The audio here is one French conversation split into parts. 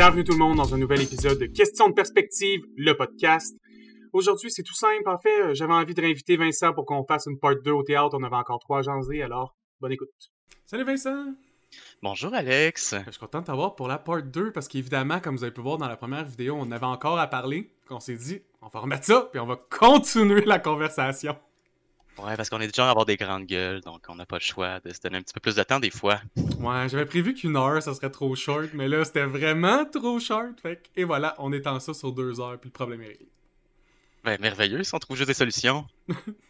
Bienvenue tout le monde dans un nouvel épisode de Question de perspective, le podcast. Aujourd'hui, c'est tout simple. En fait, euh, j'avais envie de réinviter Vincent pour qu'on fasse une part 2 au théâtre. On avait encore trois janvier, alors bonne écoute. Salut Vincent! Bonjour Alex! Je suis content de t'avoir pour la part 2 parce qu'évidemment, comme vous avez pu voir dans la première vidéo, on avait encore à parler. On s'est dit, on va remettre ça, puis on va continuer la conversation. Ouais, parce qu'on est déjà à avoir des grandes gueules, donc on n'a pas le choix de se donner un petit peu plus de temps des fois. Ouais, j'avais prévu qu'une heure, ça serait trop short, mais là, c'était vraiment trop short. Fait et voilà, on étend ça sur deux heures, puis le problème est réglé. Ben, merveilleux, si on trouve juste des solutions.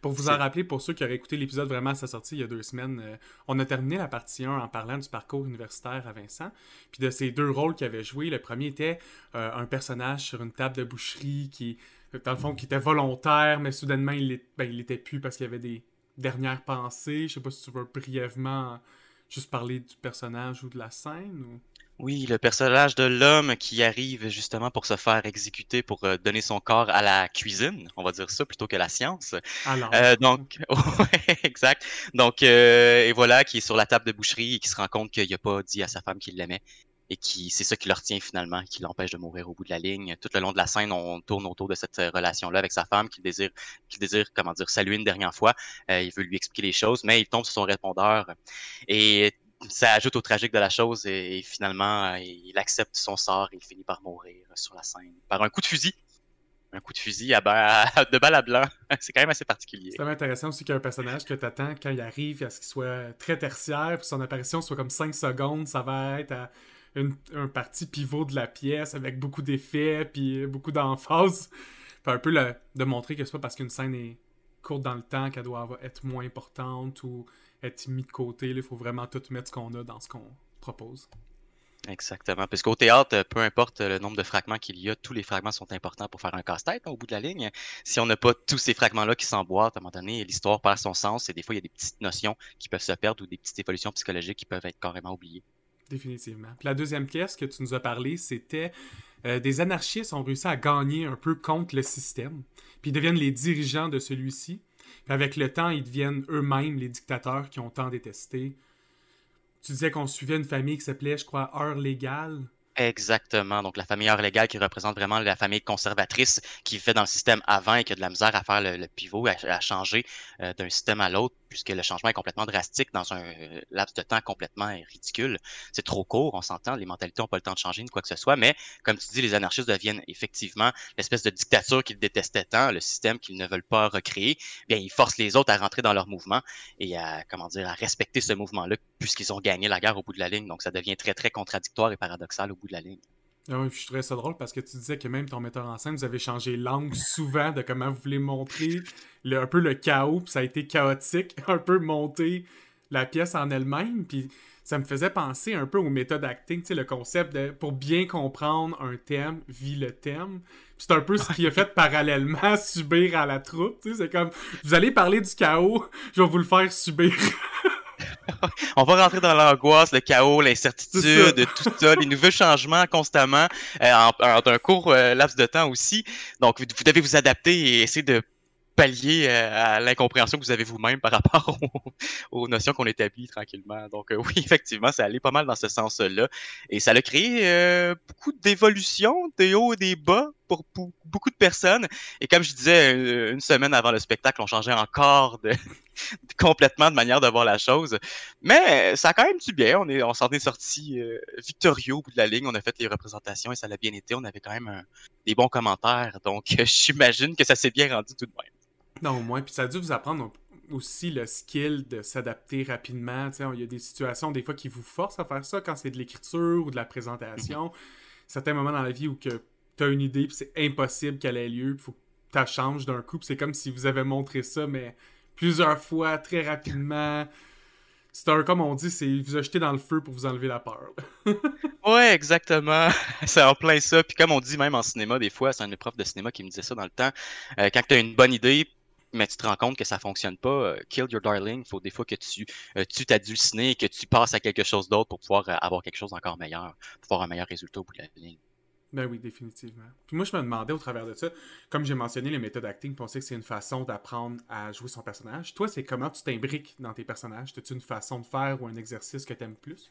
pour vous en rappeler, pour ceux qui auraient écouté l'épisode vraiment à sa sortie il y a deux semaines, euh, on a terminé la partie 1 en parlant du parcours universitaire à Vincent, puis de ces deux rôles qu'il avait joué. Le premier était euh, un personnage sur une table de boucherie qui dans le fond, qui était volontaire, mais soudainement, il, ben, il était plus parce qu'il y avait des dernières pensées. Je sais pas si tu veux brièvement juste parler du personnage ou de la scène ou... Oui, le personnage de l'homme qui arrive justement pour se faire exécuter, pour euh, donner son corps à la cuisine, on va dire ça, plutôt que la science. Alors. Euh, donc, ouais, exact. Donc, euh, et voilà, qui est sur la table de boucherie et qui se rend compte qu'il n'a pas dit à sa femme qu'il l'aimait et qui c'est ça qui le retient finalement, qui l'empêche de mourir au bout de la ligne. Tout le long de la scène, on tourne autour de cette euh, relation-là avec sa femme qu'il désire, qu'il désire, comment dire, saluer une dernière fois. Euh, il veut lui expliquer les choses, mais il tombe sur son répondeur et ça ajoute au tragique de la chose et, finalement il accepte son sort et il finit par mourir sur la scène par un coup de fusil. Un coup de fusil à de balle à blanc. C'est quand même assez particulier. C'est intéressant aussi qu'il y a un personnage que tu attends quand il arrive à ce qu'il soit très tertiaire, puis son apparition soit comme 5 secondes. Ça va être un parti pivot de la pièce avec beaucoup d'effets puis beaucoup d'emphase. un peu de montrer que c'est pas parce qu'une scène est courte dans le temps qu'elle doit être moins importante ou être mise de côté. Il faut vraiment tout mettre ce qu'on a dans ce qu'on propose. Exactement. Parce qu'au théâtre, peu importe le nombre de fragments qu'il y a, tous les fragments sont importants pour faire un casse-tête au bout de la ligne. Si on n'a pas tous ces fragments-là qui s'emboîtent, à un moment donné, l'histoire perd son sens et des fois, il y a des petites notions qui peuvent se perdre ou des petites évolutions psychologiques qui peuvent être carrément oubliées. Définitivement. Puis la deuxième pièce que tu nous as parlé, c'était euh, des anarchistes ont réussi à gagner un peu contre le système, puis ils deviennent les dirigeants de celui-ci. Puis avec le temps, ils deviennent eux-mêmes les dictateurs qui ont tant détesté. Tu disais qu'on suivait une famille qui s'appelait, je crois, Heure Légale. Exactement. Donc, la famille heure légale qui représente vraiment la famille conservatrice qui fait dans le système avant et qui a de la misère à faire le, pivot, à, changer euh, d'un système à l'autre, puisque le changement est complètement drastique dans un euh, laps de temps complètement ridicule. C'est trop court, on s'entend, les mentalités n'ont pas le temps de changer ni quoi que ce soit, mais comme tu dis, les anarchistes deviennent effectivement l'espèce de dictature qu'ils détestaient tant, le système qu'ils ne veulent pas recréer. Bien, ils forcent les autres à rentrer dans leur mouvement et à, comment dire, à respecter ce mouvement-là, puisqu'ils ont gagné la guerre au bout de la ligne. Donc, ça devient très, très contradictoire et paradoxal au de la ligne. Ah oui, je trouvais ça drôle parce que tu disais que même ton metteur en scène, vous avez changé l'angle souvent de comment vous voulez montrer le, un peu le chaos, puis ça a été chaotique, un peu monter la pièce en elle-même, puis ça me faisait penser un peu aux méthodes acting, tu sais, le concept de pour bien comprendre un thème, vit le thème. C'est un peu ce qui a fait parallèlement subir à la troupe, tu sais, c'est comme vous allez parler du chaos, je vais vous le faire subir. on va rentrer dans l'angoisse, le chaos, l'incertitude, tout ça, les nouveaux changements constamment euh, en, un court euh, laps de temps aussi. Donc, vous, devez vous adapter et essayer de pallier euh, à l'incompréhension que vous avez vous-même par rapport aux, notions qu'on établit tranquillement. Donc oui, effectivement, ça allait pas mal dans ce sens-là. Et ça a créé beaucoup d'évolutions, des hauts et des bas pour, beaucoup de personnes. Et comme je disais, une semaine avant le spectacle, on changeait encore de, complètement de manière de voir la chose. Mais ça a quand même du bien. On est, on s'en est sorti euh, victorieux au bout de la ligne. On a fait les représentations et ça l'a bien été. On avait quand même des bons commentaires. Donc, j'imagine que ça s'est bien rendu tout de même. Non, au moins. Puis ça a dû vous apprendre aussi le skill de s'adapter rapidement. il y a des situations, des fois, qui vous forcent à faire ça quand c'est de l'écriture ou de la présentation. Certains moments dans la vie où que tu as une idée, puis c'est impossible qu'elle ait lieu, il faut que tu changes d'un coup. C'est comme si vous avez montré ça, mais plusieurs fois, très rapidement. C'est un, comme on dit, c'est vous acheter dans le feu pour vous enlever la peur. ouais, exactement. C'est en plein ça. Puis comme on dit même en cinéma, des fois, c'est un prof de cinéma qui me disait ça dans le temps. Euh, quand tu as une bonne idée, mais tu te rends compte que ça fonctionne pas, euh, kill your darling. Faut des fois que tu euh, tues ta dulcinée et que tu passes à quelque chose d'autre pour pouvoir euh, avoir quelque chose d'encore meilleur, pour avoir un meilleur résultat au bout de la ligne. Ben oui, définitivement. Puis moi, je me demandais au travers de ça, comme j'ai mentionné les méthodes acting, on sait que c'est une façon d'apprendre à jouer son personnage. Toi, c'est comment tu t'imbriques dans tes personnages? As-tu une façon de faire ou un exercice que tu aimes plus?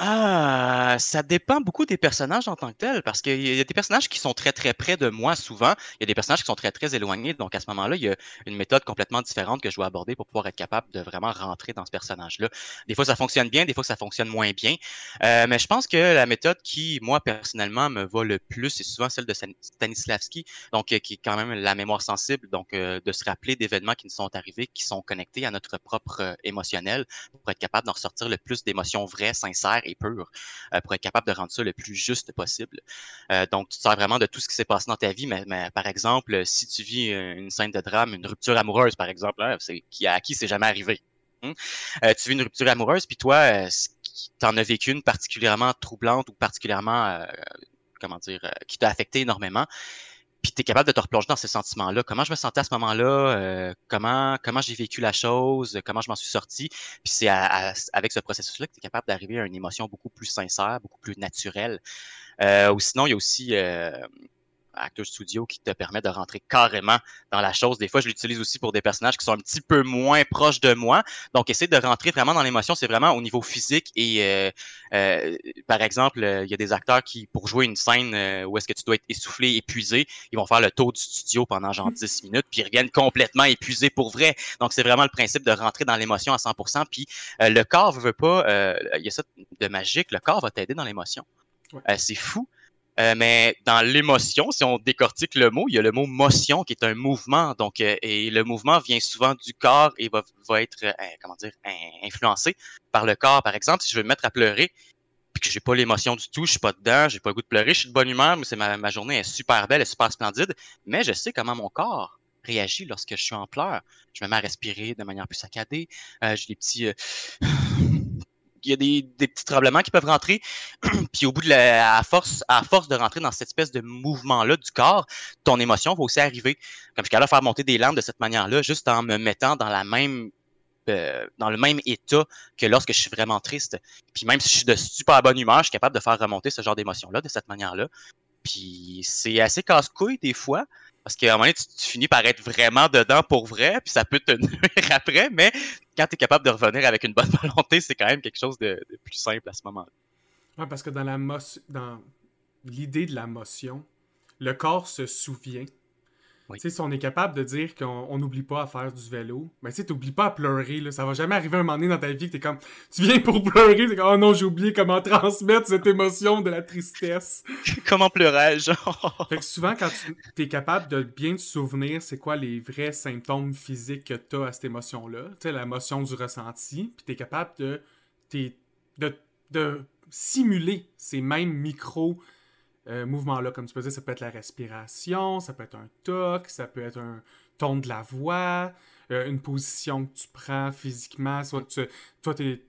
Ah, ça dépend beaucoup des personnages en tant que tels, parce qu'il y a des personnages qui sont très très près de moi souvent, il y a des personnages qui sont très très éloignés, donc à ce moment-là, il y a une méthode complètement différente que je dois aborder pour pouvoir être capable de vraiment rentrer dans ce personnage-là. Des fois ça fonctionne bien, des fois ça fonctionne moins bien, euh, mais je pense que la méthode qui, moi personnellement, me va le plus, c'est souvent celle de Stanislavski, donc euh, qui est quand même la mémoire sensible, donc euh, de se rappeler d'événements qui nous sont arrivés, qui sont connectés à notre propre émotionnel, pour être capable d'en ressortir le plus d'émotions vraies, sincères euh, pour être capable de rendre ça le plus juste possible. Euh, donc, tu te sers vraiment de tout ce qui s'est passé dans ta vie, mais, par exemple, si tu vis une scène de drame, une rupture amoureuse, par exemple, hein, qui, à qui c'est jamais arrivé. Hein? Euh, tu vis une rupture amoureuse, puis toi, tu en as vécu une particulièrement troublante ou particulièrement, comment dire, qui t'a affecté énormément puis tu es capable de te replonger dans ces sentiments-là. Comment je me sentais à ce moment-là, euh, comment comment j'ai vécu la chose, comment je m'en suis sorti? Puis c'est avec ce processus-là que tu es capable d'arriver à une émotion beaucoup plus sincère, beaucoup plus naturelle. Euh, ou sinon, il y a aussi euh, Actor Studio qui te permet de rentrer carrément dans la chose. Des fois, je l'utilise aussi pour des personnages qui sont un petit peu moins proches de moi. Donc, essayer de rentrer vraiment dans l'émotion, c'est vraiment au niveau physique. Et euh, euh, par exemple, euh, il y a des acteurs qui, pour jouer une scène où est-ce que tu dois être essoufflé, épuisé, ils vont faire le tour du studio pendant genre 10 minutes, puis ils reviennent complètement épuisés pour vrai. Donc, c'est vraiment le principe de rentrer dans l'émotion à 100%. Puis le corps veut pas, il y a ça de magique, le corps va t'aider dans l'émotion. c'est fou. Euh, mais dans l'émotion, si on décortique le mot, il y a le mot motion qui est un mouvement. Donc, euh, et le mouvement vient souvent du corps et va, va être, euh, comment dire, influencé par le corps. Par exemple, si je veux me mettre à pleurer, puis que j'ai pas l'émotion du tout, je suis pas dedans, j'ai pas le goût de pleurer, je suis de bonne humeur, mais c'est ma, ma journée est super belle, est super splendide, mais je sais comment mon corps réagit lorsque je suis en pleurs. Je me mets à respirer de manière plus saccadée. j'ai des petits il y a des, petits tremblements qui peuvent rentrer. puis au bout de la, à force, à force de rentrer dans cette espèce de mouvement-là du corps, ton émotion va aussi arriver. Comme je suis capable faire monter des larmes de cette manière-là, juste en me mettant dans la même euh, dans le même état que lorsque je suis vraiment triste. Puis même si je suis de super bonne humeur, je suis capable de faire remonter ce genre d'émotion-là de cette manière-là. Puis c'est assez casse-couille des fois, parce qu'à un moment donné, tu, finis par être vraiment dedans pour vrai, puis ça peut te nuire après, mais quand tu es capable de revenir avec une bonne volonté, c'est quand même quelque chose de, plus simple à ce moment-là. Oui, parce que dans dans l'idée de la motion, le corps se souvient si on est capable de dire qu'on n'oublie pas à faire du vélo, mais tu n'oublies pas à pleurer. Là. Ça va jamais arriver un moment donné dans ta vie que tu es comme. Tu viens pour pleurer, tu comme Oh non, j'ai oublié comment transmettre cette émotion de la tristesse. comment pleurais-je Fait que souvent, quand tu es capable de bien te souvenir, c'est quoi les vrais symptômes physiques que tu as à cette émotion-là, tu sais, l'émotion du ressenti, puis tu es capable de, de, de simuler ces mêmes micros euh, mouvement-là, comme tu peux dire, ça peut être la respiration, ça peut être un toc, ça peut être un ton de la voix, euh, une position que tu prends physiquement. Soit tu, toi, tu,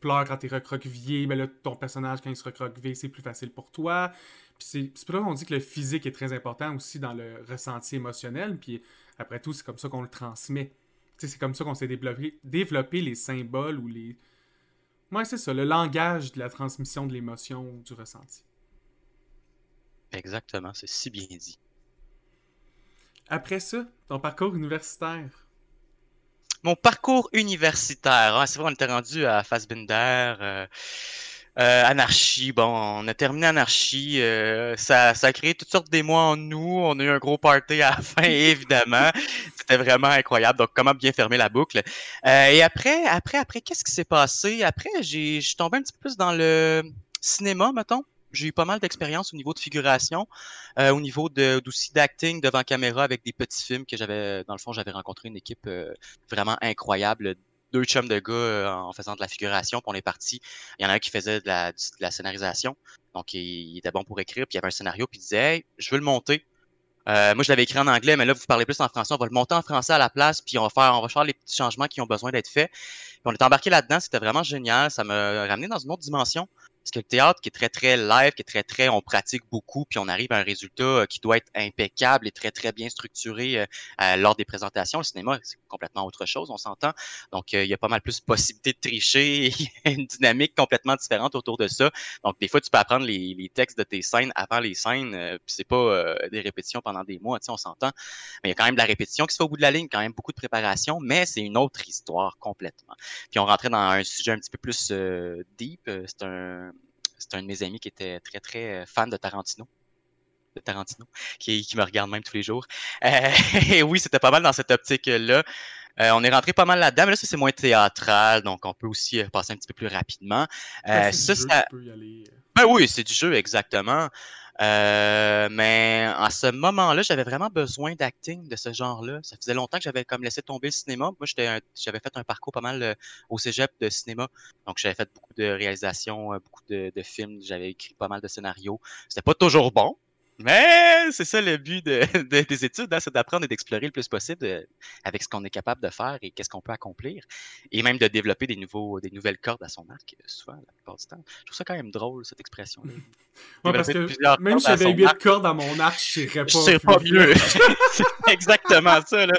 pleures quand tu es recroquevillé, mais là, ton personnage, quand il se recroqueville, c'est plus facile pour toi. Puis c'est pour ça qu'on dit que le physique est très important aussi dans le ressenti émotionnel. Puis après tout, c'est comme ça qu'on le transmet. C'est comme ça qu'on s'est développé, développé les symboles ou les. Ouais, c'est ça, le langage de la transmission de l'émotion ou du ressenti. Exactement, c'est si bien dit. Après ça, ton parcours universitaire? Mon parcours universitaire, hein, c'est vrai, on était rendu à Fassbinder, euh, euh, Anarchie. Bon, on a terminé Anarchie. Euh, ça, ça a créé toutes sortes d'émois en nous. On a eu un gros party à la fin, évidemment. C'était vraiment incroyable. Donc, comment bien fermer la boucle? et après, après, après, qu'est-ce qui s'est passé? Après, j'ai, je suis tombé un petit peu plus dans le cinéma, mettons j'ai eu pas mal d'expérience au niveau de figuration, euh, au niveau aussi d'acting devant caméra avec des petits films que j'avais, dans le fond, j'avais rencontré une équipe euh, vraiment incroyable. Deux chums de gars euh, en faisant de la figuration, puis on est parti. Il y en a un qui faisait de la, de la scénarisation, donc il, était bon pour écrire, puis il y avait un scénario, puis il disait hey, je veux le monter. moi, je l'avais écrit en anglais, mais là, vous parlez plus en français. On va le monter en français à la place, puis on va faire, on va faire les petits changements qui ont besoin d'être faits. Puis on est embarqué là-dedans, c'était vraiment génial. Ça m'a ramené dans une autre dimension Parce que le théâtre qui est très, très live, qui est très, très, on pratique beaucoup, puis on arrive à un résultat euh, qui doit être impeccable et très, très bien structuré euh, lors des présentations. Le cinéma, c'est complètement autre chose, on s'entend. Donc, il y a pas mal plus de possibilités de tricher, il y a une dynamique complètement différente autour de ça. Donc, des fois, tu peux apprendre les, les textes de tes scènes avant les scènes, puis c'est pas des répétitions pendant des mois, tu sais, on s'entend. Mais il y a quand même de la répétition qui se fait au bout de la ligne, quand même beaucoup de préparation, mais c'est une autre histoire complètement. Puis on rentrait dans un sujet un petit peu plus deep. C'est un c'est un de mes amis qui était très, très euh, fan de Tarantino. De Tarantino, qui, me regarde même tous les jours. Euh, et oui, c'était pas mal dans cette optique-là. Euh, on est rentré pas mal là-dedans, mais là, ça, c'est moins théâtral, donc on peut aussi passer un petit peu plus rapidement. ça, ça... Ben oui, c'est du jeu, exactement. Euh, mais à ce moment-là, j'avais vraiment besoin d'acting de ce genre-là. Ça faisait longtemps que j'avais comme laissé tomber le cinéma. Moi, j'avais fait un parcours pas mal euh, au cégep de cinéma. Donc, j'avais fait beaucoup de réalisations, euh, beaucoup de, de films. J'avais écrit pas mal de scénarios. C'était pas toujours bon, mais c'est ça le but de, des études, hein, c'est d'apprendre et d'explorer le plus possible euh, avec ce qu'on est capable de faire et qu'est-ce qu'on peut accomplir. Et même de développer des, nouveaux, des nouvelles cordes à son arc, euh, souvent, la plupart du temps. Je trouve ça quand même drôle, cette expression-là. Ouais, parce que même si j'avais 8 cordes à mon arc, je serais pas. Je serais pas mieux. c'est exactement ça, là.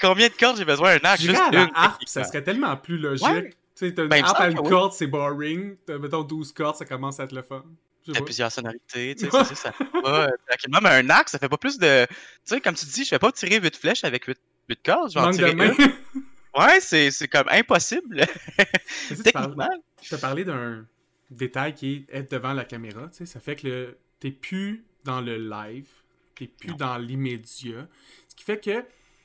Combien de cordes j'ai besoin d'un arc? Juste une. Harpe, ça serait tellement plus logique. Tu sais, t'as une ben, harpe à une corde, c'est boring. Mettons 12 cordes, ça commence à être le fun. Il y a plusieurs sonorités, tu sais, ça, ça fait pas. Même un arc, ça fait pas plus de. Tu sais, comme tu dis, je fais pas tirer 8 flèches avec 8, 8 cordes, je vais en tirer une. Ouais, c'est, c'est comme impossible. Techniquement. Tu as parlé d'un détail qui est être devant la caméra, tu sais, ça fait que t'es plus dans le live, t'es plus dans l'immédiat. Ce qui fait que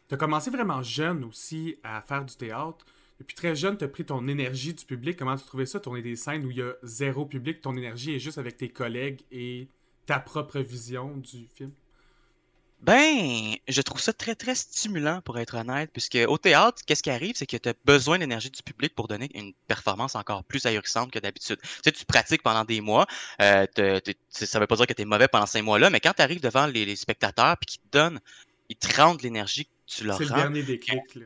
tu as commencé vraiment jeune aussi à faire du théâtre. Depuis très jeune, tu as pris ton énergie du public. Comment tu trouvais ça, tourner des scènes où il y a zéro public, ton énergie est juste avec tes collègues et ta propre vision du film? Ben, je trouve ça très, très stimulant, pour être honnête, puisque au théâtre, qu'est-ce qui arrive, c'est que tu as besoin d'énergie du public pour donner une performance encore plus ahurissante que d'habitude. Tu sais, tu pratiques pendant des mois, euh, ça veut pas dire que tu es mauvais pendant ces mois-là, mais quand tu arrives devant les, spectateurs puis qu'ils te donnent, ils te rendent l'énergie que tu leur rends. C'est le dernier déclic, là.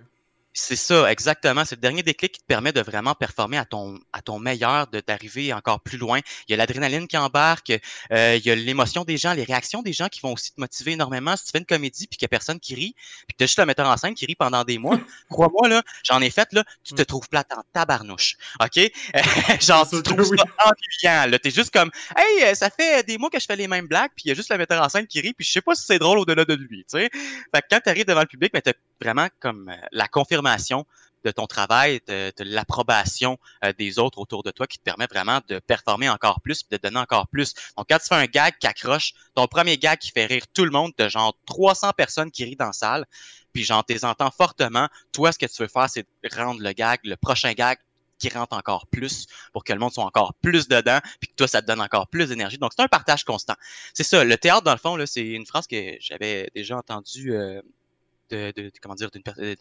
C'est ça, exactement. C'est le dernier déclic qui te permet de vraiment performer à ton, à ton meilleur, de d'arriver encore plus loin. Il y a l'adrénaline qui embarque, euh, il y a l'émotion des gens, les réactions des gens qui vont aussi te motiver énormément. Si tu fais une comédie puis qu'il n'y a personne qui rit, puis que tu as juste le metteur en scène qui rit pendant des mois, crois-moi, là, j'en ai fait, là, tu te trouves plate en tabarnouche. OK? Genre, tu trouves ça ennuyant, là. T'es juste comme, hey, euh, ça fait des mois que je fais les mêmes blagues, puis il y a juste le metteur en scène qui rit, puis je sais pas si c'est drôle au-delà de lui, tu sais. Fait que quand tu arrives devant le public, mais ben, vraiment comme euh, la confirmation de ton travail, de, l'approbation euh, des autres autour de toi qui te permet vraiment de performer encore plus, de donner encore plus. Donc, quand tu fais un gag qui accroche, ton premier gag qui fait rire tout le monde, de genre 300 personnes qui rient dans la salle, puis genre, t'es entends fortement, toi, ce que tu veux faire, c'est rendre le gag, le prochain gag, qui rentre encore plus pour que le monde soit encore plus dedans, puis que toi, ça te donne encore plus d'énergie. Donc, c'est un partage constant. C'est ça, le théâtre, dans le fond, là, c'est une phrase que j'avais déjà entendue euh, de, euh,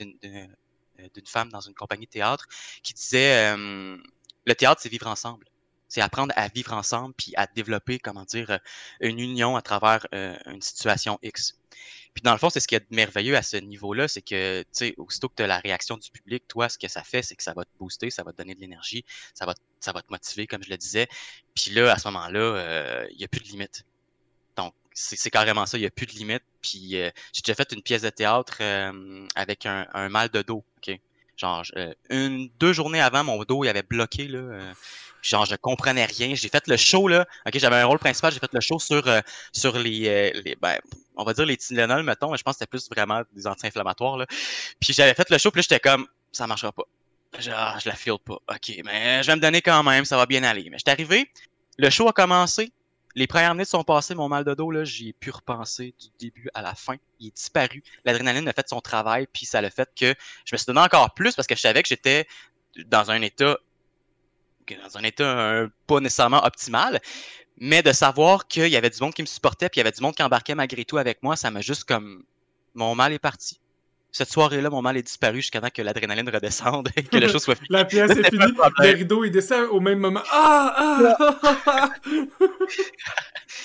euh, d'une femme dans une compagnie de théâtre qui disait le théâtre c'est vivre ensemble. C'est apprendre à vivre ensemble puis à développer comment dire une union à travers euh, une situation X. Puis dans le fond c'est ce qui est merveilleux à ce niveau là c'est que tu sais aussitôt que tu la réaction du public toi ce que ça fait c'est que ça va te booster ça va te donner de l'énergie ça va te motiver comme je le disais. Puis là à ce moment là il n'y a plus de limite c'est carrément ça, il n'y a plus de limite. Puis euh, j'ai déjà fait une pièce de théâtre euh, avec un, mal de dos. ok? Genre euh, une, deux journées avant, mon dos il avait bloqué là. genre je comprenais rien. J'ai fait le show là. Ok, j'avais un rôle principal. J'ai fait le show sur sur les, les ben, on va dire les Tylenol mettons. Mais je pense que c'était plus vraiment des anti-inflammatoires là. Puis j'avais fait le show. Puis j'étais comme ça marchera pas. Genre je la file pas. Ok, mais je vais me donner quand même. Ça va bien aller. Mais j'étais arrivé. Le show a commencé les premières minutes sont passées, mon mal de dos, là, j'y ai pu repenser du début à la fin. Il est disparu. L'adrénaline a fait son travail, puis ça a fait que je me suis donné encore plus parce que je savais que j'étais dans un état dans un état pas nécessairement optimal, mais de savoir qu'il y avait du monde qui me supportait, puis il y avait du monde qui embarquait malgré tout avec moi, ça m'a juste comme mon mal est parti cette soirée-là, mon mal est disparu jusqu'à temps que l'adrénaline redescende et que la chose soit finie. la pièce est finie, le rideau il descend au même moment. Ah! ah!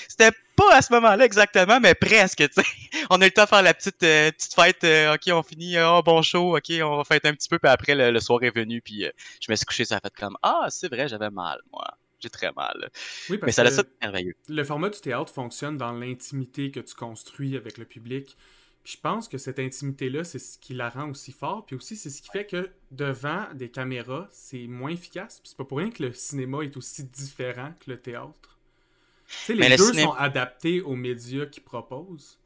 C'était pas à ce moment-là exactement, mais presque, tu sais. On a eu le temps de faire la petite, euh, petite fête. Euh, ok, on finit, oh, bon show, ok, on va fêter un petit peu, puis après, le, soir est venu, puis euh, je me suis couché, ça a fait comme, ah, c'est vrai, j'avais mal, moi. j'ai très mal. Oui, parce Mais ça que laisse ça de merveilleux. le format du théâtre fonctionne dans l'intimité que tu construis avec le public. Puis je pense que cette intimité-là, c'est ce qui la rend aussi fort. Puis aussi, c'est ce qui fait que devant des caméras, c'est moins efficace. Puis c'est pas pour rien que le cinéma est aussi différent que le théâtre. Tu sais, les le deux ciné- sont adaptés aux médias qu'ils proposent.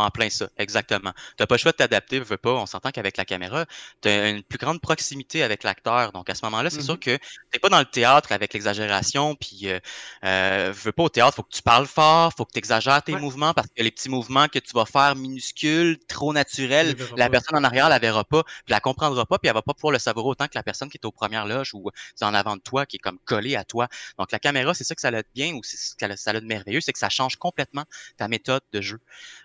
En plein ça, exactement. T'as pas le choix de t'adapter, veux pas. On s'entend qu'avec la caméra, t'as une plus grande proximité avec l'acteur. Donc à ce moment-là, c'est Mhm. sûr que t'es pas dans le théâtre avec l'exagération, puis euh, euh, veux pas au théâtre, faut que tu parles fort, faut que tu exagères tes Ouais. mouvements parce que les petits mouvements que tu vas faire minuscules, trop Tu naturels, la pas. personne en arrière la verra pas, puis la comprendra pas, puis elle va pas pouvoir le savourer autant que la personne qui est aux premières loges ou c'est en avant de toi, qui est comme collée à toi. Donc la caméra, c'est ça que ça a de bien ou c'est ça a de merveilleux, c'est que ça change complètement ta méthode de jeu.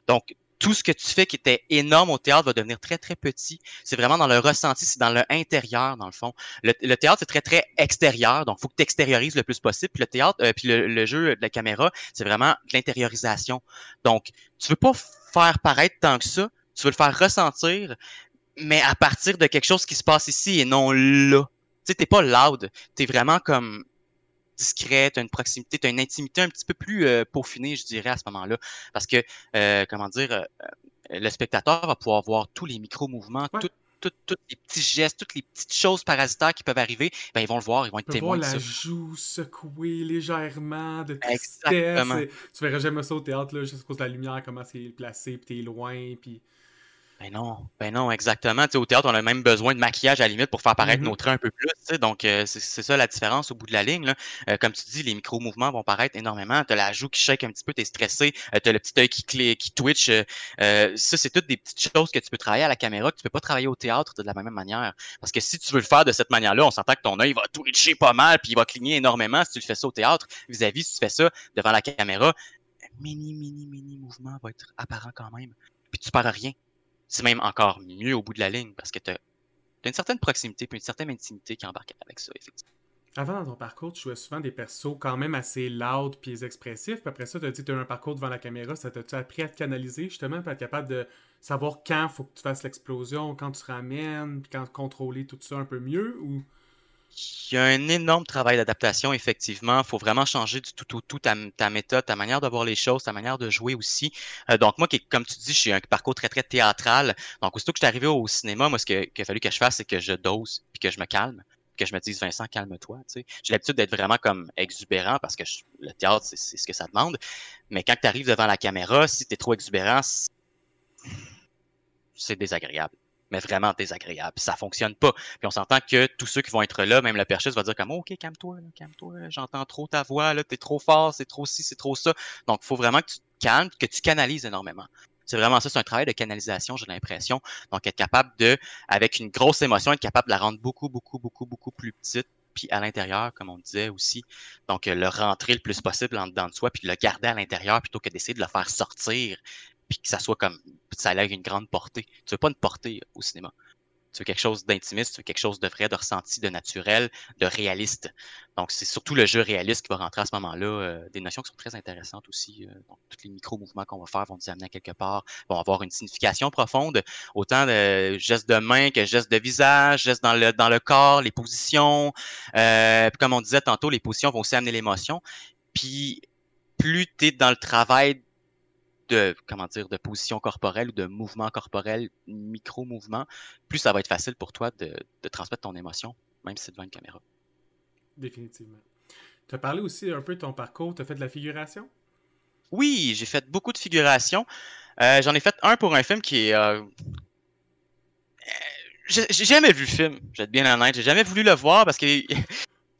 Donc tout ce que tu fais qui était énorme au théâtre va devenir très très petit. C'est vraiment dans le ressenti, c'est dans le intérieur dans le fond. Le, théâtre c'est très très extérieur, donc faut que tu extériorises le plus possible. Le théâtre, euh, puis le, le jeu de la caméra, c'est vraiment de l'intériorisation. Donc tu veux pas faire paraître tant que ça, tu veux le faire ressentir, mais à partir de quelque chose qui se passe ici et non là. Tu sais, t'es pas loud, t'es vraiment comme discret, t'as une proximité, t'as une intimité un petit peu plus euh, peaufinée, je dirais, à ce moment-là. Parce que, euh, comment dire, euh, le spectateur va pouvoir voir tous les micro-mouvements, Ouais. tout- tout- tous les petits gestes, toutes les petites choses parasitaires qui peuvent arriver, ben ils vont le voir, ils vont être Tu voir témoins de la joue secouer légèrement de tristesse. Exactement. Tu verrais jamais ça au théâtre, là, juste à cause de la lumière, comment c'est placé, puis t'es loin, puis... Ben non, ben non, exactement. Tu sais, au théâtre, on a même besoin de maquillage à la limite pour faire paraître Mhm. nos traits un peu plus. Donc, euh, c'est ça la différence au bout de la ligne. Là. Euh, comme tu dis, les micro-mouvements vont paraître énormément. Tu as la joue qui shake un petit peu, tu es stressé. Euh, tu as le petit œil qui, clé- qui twitch. euh, euh, ça, c'est toutes des petites choses que tu peux travailler à la caméra, que tu peux pas travailler au théâtre de la même manière. Parce que si tu veux le faire de cette manière-là, on s'entend que ton œil va twitcher pas mal, puis il va cligner énormément si tu le fais ça au théâtre. Vis-à-vis, si tu fais ça devant la caméra, un mini, mini, mini mouvement va être apparent quand même. Puis tu perds rien c'est même encore mieux au bout de la ligne parce que tu as, une certaine proximité puis une certaine intimité qui embarque avec ça, effectivement. Avant, dans ton parcours, tu jouais souvent des persos quand même assez loud puis expressifs. Puis après ça, tu as dit tu as un parcours devant la caméra. Ça t'a-tu appris à te canaliser, justement, pour être capable de savoir quand faut que tu fasses l'explosion, quand tu ramènes, puis quand contrôler tout ça un peu mieux? Ou... Il y a un énorme travail d'adaptation, effectivement. Il faut vraiment changer du tout au tout ta, méthode, ta manière de voir les choses, ta manière de jouer aussi. Euh, donc, moi, qui, comme tu dis, j'ai un parcours très, très théâtral. Donc, aussitôt que je suis arrivé au cinéma, moi, ce qu'il a fallu que je fasse, c'est que je dose puis que je me calme. Que je me dise, Vincent, calme-toi. J'ai l'habitude d'être vraiment comme exubérant parce que le théâtre, c'est ce que ça demande. Mais quand tu arrives devant la caméra, si tu es trop exubérant, c'est désagréable. Mais vraiment désagréable. Ça fonctionne pas. Puis on s'entend que tous ceux qui vont être là, même le perchiste va dire comme OK, calme-toi, calme-toi, j'entends trop ta voix, là, t'es trop fort, c'est trop ci, c'est trop ça. Donc, il faut vraiment que tu te calmes, que tu canalises énormément. C'est vraiment ça, c'est un travail de canalisation, j'ai l'impression. Donc, être capable de, avec une grosse émotion, être capable de la rendre beaucoup, beaucoup, beaucoup, beaucoup plus petite, puis à l'intérieur, comme on disait aussi. Donc, euh, le rentrer le plus possible en dedans de soi, puis le garder à l'intérieur plutôt que d'essayer de le faire sortir, puis que ça soit comme, ça ait une grande portée. Tu veux pas une portée au cinéma. Tu veux quelque chose d'intimiste, tu veux quelque chose de vrai, de ressenti, de naturel, de réaliste. Donc, c'est surtout le jeu réaliste qui va rentrer à ce moment-là. euh, des notions qui sont très intéressantes aussi. euh, donc, tous les micro-mouvements qu'on va faire vont nous amener à quelque part, vont avoir une signification profonde, autant de gestes de main que gestes de visage, gestes dans le, dans le corps, les positions. Euh, puis comme on disait tantôt, les positions vont aussi amener l'émotion. Puis, plus tu es dans le travail de comment dire de position corporelle ou de mouvement corporel, micro-mouvement, plus ça va être facile pour toi de, de transmettre ton émotion, même si c'est devant une caméra. Définitivement. Tu as parlé aussi un peu de ton parcours. Tu as fait de la figuration? Oui, j'ai fait beaucoup de figurations. Euh, J'en ai fait un pour un film qui est. euh, J'ai j'ai jamais vu le film, je vais être bien honnête. J'ai jamais voulu le voir parce que.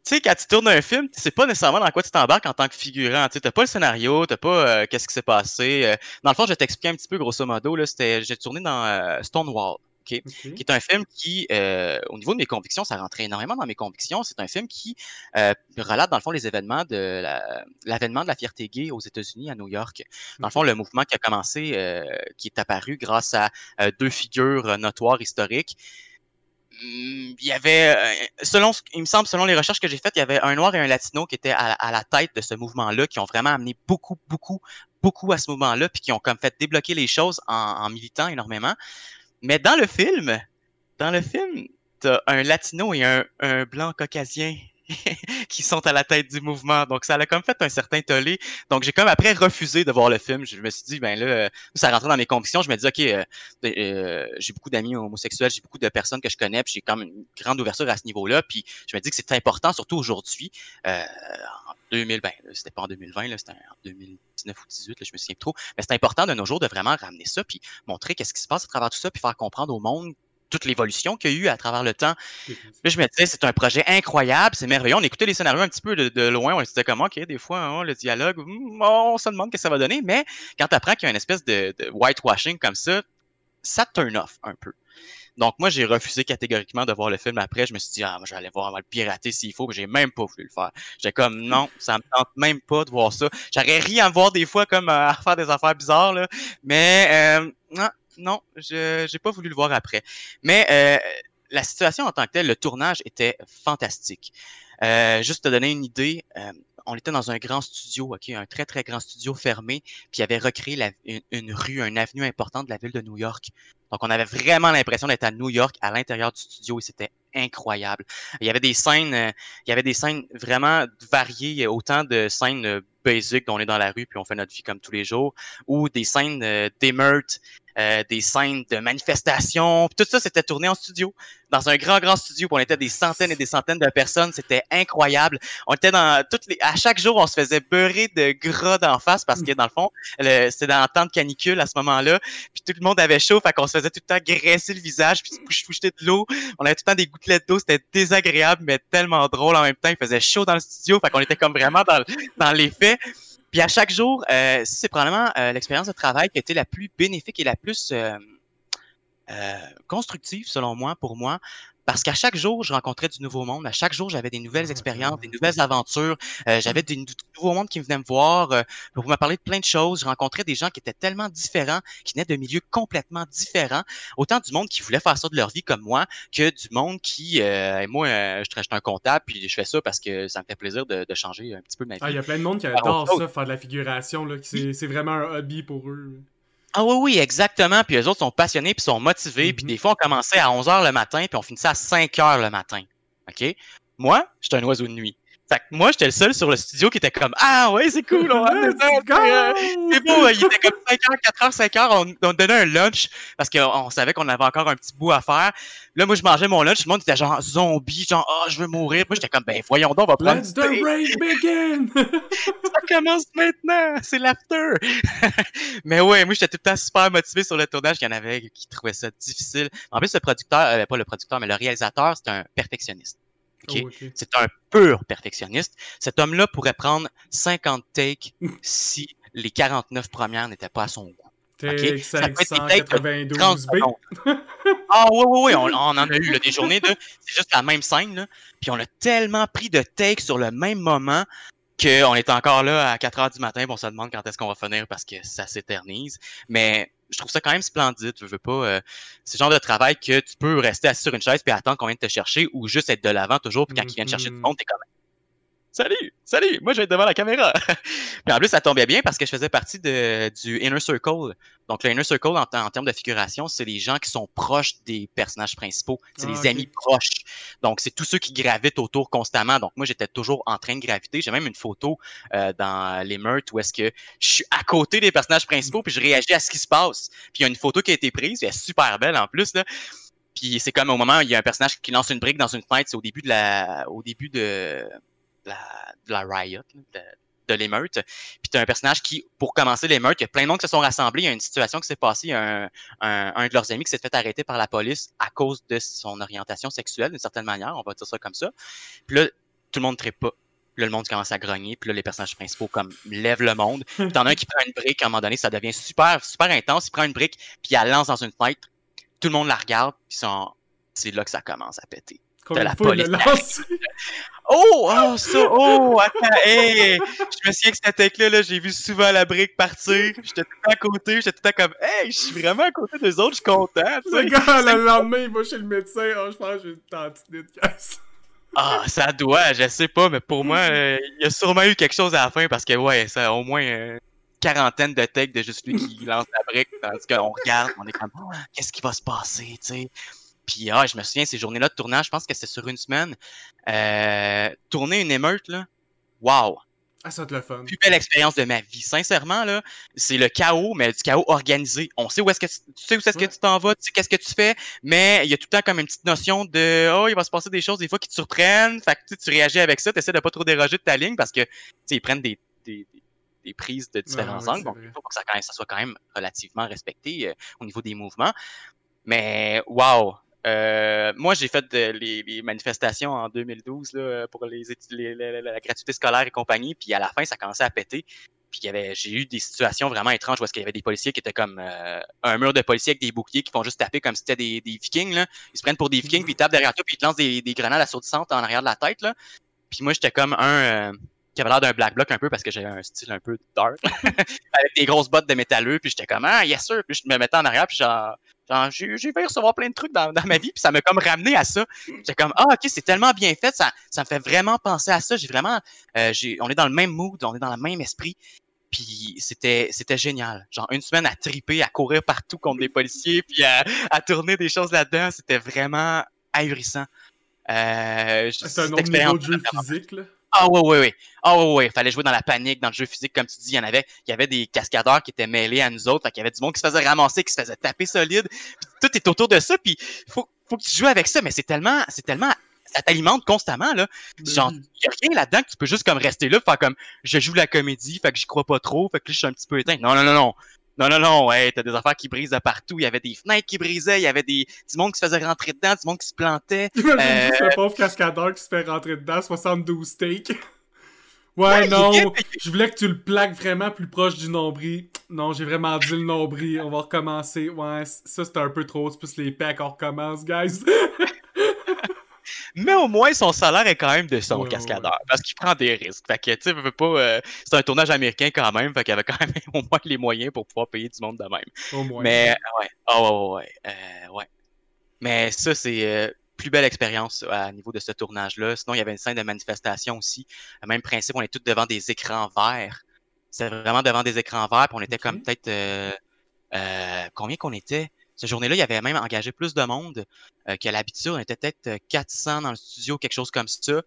Tu sais, quand tu tournes un film, tu sais pas nécessairement dans quoi tu t'embarques en tant que figurant. Tu t'as pas le scénario, t'as pas euh, qu'est-ce qui s'est passé. Euh, dans le fond, je vais t'expliquer un petit peu grosso modo. Là, j'ai tourné dans euh, Stonewall. ok? Ok. qui est un film qui, euh, au niveau de mes convictions, ça rentrait énormément dans mes convictions. C'est un film qui euh, relate, dans le fond, les événements de la- l'avènement de la fierté gay aux États-Unis, à New York. Dans le fond, le mouvement qui a commencé, euh, qui est apparu grâce à deux figures notoires historiques. Hum, Il y avait, euh, selon, il me semble, selon les recherches que j'ai faites, il y avait un noir et un latino qui étaient à, à la tête de ce mouvement-là, qui ont vraiment amené beaucoup, beaucoup, beaucoup à ce mouvement-là, puis qui ont comme fait débloquer les choses en, en militant énormément. Mais dans le film, dans le film, t'as un latino et un, un blanc caucasien qui sont à la tête du mouvement. Donc, ça a comme fait un certain tollé. Donc, j'ai comme après refusé de voir le film. Je me suis dit, ben là, euh, ça rentrait dans mes convictions. Je me dis, OK, euh, euh, j'ai beaucoup d'amis homosexuels, j'ai beaucoup de personnes que je connais, puis j'ai comme une grande ouverture à ce niveau-là. Puis, je me dis que c'est important, surtout aujourd'hui, en 2000, ben, c'était pas en 2020, là, c'était en 2019 ou 2018, là, je me souviens trop. Mais c'est important de nos jours de vraiment ramener ça, puis montrer qu'est-ce qui se passe à travers tout ça, puis faire comprendre au monde toute l'évolution qu'il y a eu à travers le temps. Là, je me disais, c'est un projet incroyable, c'est merveilleux. On écoutait les scénarios un petit peu de, loin, on se disait comment, OK, des fois, hein, le dialogue, hmm, on se demande ce que ça va donner, mais quand tu apprends qu'il y a une espèce de, whitewashing comme ça, ça turn off un peu. Donc, moi, j'ai refusé catégoriquement de voir le film après. Je me suis dit, ah, moi, je vais aller voir, on va le pirater s'il faut, mais j'ai même pas voulu le faire. J'étais comme, non, ça me tente même pas de voir ça. J'aurais rien à voir des fois comme euh, à faire des affaires bizarres, là, mais euh, non, non, je n'ai pas voulu le voir après. Mais euh, la situation en tant que telle, le tournage était fantastique. Euh, juste te donner une idée, euh, on était dans un grand studio, ok, un très très grand studio fermé, puis il avait recréé une, rue, une avenue importante de la ville de New York. Donc on avait vraiment l'impression d'être à New York à l'intérieur du studio et c'était incroyable. Il y avait des scènes, il y avait des scènes vraiment variées, autant de scènes basiques dont on est dans la rue puis on fait notre vie comme tous les jours, ou des scènes d'émeutes, euh, des scènes de manifestations. Tout ça, c'était tourné en studio, dans un grand, grand studio. on était des centaines et des centaines de personnes. C'était incroyable. On était dans toutes les. À chaque jour, on se faisait beurrer de gras d'en face parce que dans le fond, c'était dans le temps de canicule à ce moment-là. Puis tout le monde avait chaud, fait qu'on se faisait tout le temps graisser le visage, puis se de l'eau. On avait tout le temps des gouttelettes d'eau. C'était désagréable, mais tellement drôle en même temps. Il faisait chaud dans le studio, fait qu'on était comme vraiment dans, dans les faits. Puis à chaque jour, euh, c'est probablement euh, l'expérience de travail qui a été la plus bénéfique et la plus euh, euh constructive, selon moi, pour moi, parce qu'à chaque jour, je rencontrais du nouveau monde. À chaque jour, j'avais des nouvelles expériences, des nouvelles aventures. Euh, j'avais des nouveaux mondes qui venaient me voir euh, pour me parler de plein de choses. Je rencontrais des gens qui étaient tellement différents, qui venaient de milieux complètement différents. Autant du monde qui voulait faire ça de leur vie comme moi, que du monde qui, euh, moi, je, suis un comptable, puis je fais ça parce que ça me fait plaisir de, changer un petit peu ma vie. Ah, il y a plein de monde qui adore ça, faire de la figuration. C'est vraiment un hobby pour eux. Ah oui, oui, exactement. Puis les autres sont passionnés, puis sont motivés. Puis mm-hmm. des fois, on commençait à 11 h le matin, puis on finissait à 5 h le matin. OK? Moi, j'étais un oiseau de nuit. Fait que moi, j'étais le seul sur le studio qui était comme Ah ouais, c'est cool, on va C'est beau, il était comme 5h, 4h, 5h, on, donnait un lunch parce qu'on savait qu'on avait encore un petit bout à faire. Là, moi, je mangeais mon lunch, le monde était genre zombie, genre Ah, je veux mourir. Moi, j'étais comme Ben voyons donc, on va prendre. Let's the race begin! Ça commence maintenant, c'est l'after. Mais ouais, moi, j'étais tout le temps super motivé sur le tournage. Il y en avait qui trouvaient ça difficile. En plus, le producteur, euh, pas le producteur, mais le réalisateur, c'est un perfectionniste. Oh, c'est un pur perfectionniste. Cet homme-là pourrait prendre 50 takes si les 49 premières n'étaient pas à son goût. Okay? 592 B. ah oui, oui, oui, on, en a eu des journées de... C'est juste la même scène, là. Puis on a tellement pris de takes sur le même moment qu'on est encore là à 4 heures du matin, on se demande quand est-ce qu'on va finir parce que ça s'éternise. Mais je trouve ça quand même splendide. Je veux pas. Euh, c'est le genre de travail que tu peux rester assis sur une chaise puis attendre qu'on vienne te chercher ou juste être de l'avant toujours. Puis quand ils viennent chercher du mm-hmm. monde, t'es comme Salut, salut, moi je vais être devant la caméra. puis en plus, ça tombait bien parce que je faisais partie de, du Inner Circle. Donc, le Inner Circle, en, termes de figuration, c'est les gens qui sont proches des personnages principaux. C'est les ah, amis proches. Donc, c'est tous ceux qui gravitent autour constamment. Donc, moi, j'étais toujours en train de graviter. J'ai même une photo euh, dans les meurtres où est-ce que je suis à côté des personnages principaux puis je réagis à ce qui se passe. Puis, il y a une photo qui a été prise, elle est super belle en plus. Là. Puis, c'est comme au moment où il y a un personnage qui lance une brique dans une fenêtre. C'est au début de la... Au début de la, de la riot, de, de l'émeute. Puis tu as un personnage qui, pour commencer l'émeute, il y a plein de monde qui se sont rassemblés. Il y a une situation qui s'est passée. Un, un, de leurs amis qui s'est fait arrêter par la police à cause de son orientation sexuelle, d'une certaine manière. On va dire ça comme ça. Puis là, tout le monde ne pas. Là, le monde commence à grogner. Puis là, les personnages principaux, comme, lèvent le monde. Puis t'en as un qui prend une brique. À un moment donné, ça devient super, super intense. Il prend une brique, puis il la lance dans une fenêtre. Tout le monde la regarde. Puis c'est là que ça commence à péter de la police. Oh, oh, ça, oh, attends, hey, je me souviens que cette tech-là, -là, j'ai vu souvent la brique partir, j'étais tout à côté, j'étais tout à comme, hey, je suis vraiment à côté des autres, je suis content, Le gars, le lendemain, il va chez le médecin, oh, je pense que j'ai une tendinite de caisse. Ah, ça doit, je sais pas, mais pour moi, euh, il y a sûrement eu quelque chose à la fin, parce que, ouais, ça a au moins une quarantaine de techs de juste lui qui lance la brique, tandis qu'on regarde, on est comme, oh, qu'est-ce qui va se passer, tu sais? Puis ah, je me souviens, ces journées-là de tournage, je pense que c'était sur une semaine. Euh, tourner une émeute, là, wow! Ah, ça te le fun. Plus belle expérience de ma vie. Sincèrement, là, c'est le chaos, mais du chaos organisé. On sait où est-ce que tu, tu sais où est-ce que tu t'en vas, tu sais qu'est-ce que tu fais, mais il y a tout le temps comme une petite notion de oh, il va se passer des choses des fois qui te surprennent. Fait que tu sais, tu réagis avec ça, tu essaies de pas trop déroger de ta ligne parce que tu sais, ils prennent des, des, des- des prises de différents Ouais, angles. Donc, il faut que ça, soit quand même relativement respecté euh, au niveau des mouvements. Mais wow! Euh, moi, j'ai fait de- les, les manifestations en 2012 là, pour les, étu- les- la, gratuité scolaire et compagnie. Puis à la fin, ça commençait à péter. Puis il y avait, j'ai eu des situations vraiment étranges où est-ce qu'il y avait des policiers qui étaient comme euh, un mur de policiers avec des boucliers qui font juste taper comme si c'était des, des vikings. Là. Ils se prennent pour des vikings, puis ils tapent derrière toi, puis ils te lancent des, des grenades assourdissantes en arrière de la tête. Là. Puis moi, j'étais comme un... euh, qui avait l'air d'un black bloc un peu parce que j'avais un style un peu dark avec des grosses bottes de métalleux puis j'étais comme ah yes sir puis je me mettais en arrière puis genre Genre, j'ai j'ai failli recevoir plein de trucs dans, dans ma vie, puis ça m'a comme ramené à ça. J'étais comme, ah, ok, c'est tellement bien fait, ça, ça me fait vraiment penser à ça. J'ai vraiment, euh, j'ai, on est dans le même mood, on est dans le même esprit. Puis c'était, c'était génial. Genre, une semaine à triper, à courir partout contre des policiers, puis à, à tourner des choses là-dedans, c'était vraiment ahurissant. Euh, C'est un autre niveau de jeu physique, là. Ah ouais, ouais, ouais. Ah ouais, ouais. Fallait jouer dans la panique, dans le jeu physique, comme tu dis. Il y en avait, il y avait des cascadeurs qui étaient mêlés à nous autres. Fait qu'il y avait du monde qui se faisait ramasser, qui se faisait taper solide. Puis tout est autour de ça. Puis faut, faut que tu joues avec ça. Mais c'est tellement, c'est tellement, ça t'alimente constamment, là. Genre, il y a rien là-dedans que tu peux juste comme rester là, faire comme, je joue la comédie, fait que j'y crois pas trop, fait que là, je suis un petit peu éteint. Non, non, non, non. Non, non, non, ouais, t'as des affaires qui brisent de partout. Il y avait des fenêtres qui brisaient, il y avait des, du monde qui se faisait rentrer dedans, du monde qui se plantait. Euh, le pauvre cascadeur qui se fait rentrer dedans, 72 steaks. Ouais, Ouais, non, je voulais que tu le plaques vraiment plus proche du nombril. Non, j'ai vraiment dit le nombril. On va recommencer. Ouais, ça c'était un peu trop. C'est plus les packs, on recommence, guys. Mais au moins, son salaire est quand même de son Ouais, cascadeur. Parce qu'il prend des risques. Fait que, tu sais, pas. euh, c'est un tournage américain quand même. Fait qu'il avait quand même au moins les moyens pour pouvoir payer du monde de même. Au moins. Mais, ouais. Ah ouais, ouais, ouais. Euh, ouais. Mais ça, c'est. euh, plus belle expérience à niveau de ce tournage-là. Sinon, il y avait une scène de manifestation aussi. Le même principe, on est tous devant des écrans verts. C'est vraiment devant des écrans verts, puis on était comme peut-être euh, euh, combien qu'on était? Cette journée-là, il y avait même engagé plus de monde euh, qu'à l'habitude. On était peut-être euh, 400 dans le studio, quelque chose comme ça. Euh,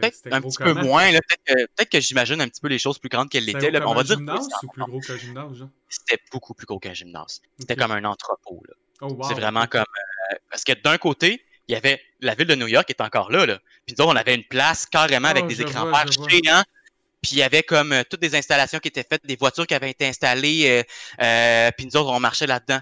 peut-être un petit peu moins. Peut-être que, j'imagine un petit peu les choses plus grandes qu'elles l'étaient. On va un dire gymnase plus, ou plus gros qu'un gymnase, genre? c'était beaucoup plus gros qu'un gymnase. C'était comme un entrepôt. Là. Oh, wow. C'est vraiment comme. euh, parce que d'un côté, il y avait la ville de New York qui est encore là. là. Puis nous autres, on avait une place carrément avec Oh, des écrans verts géants. Puis il y avait comme euh, toutes des installations qui étaient faites, des voitures qui avaient été installées. euh, euh, puis nous autres, on marchait là-dedans.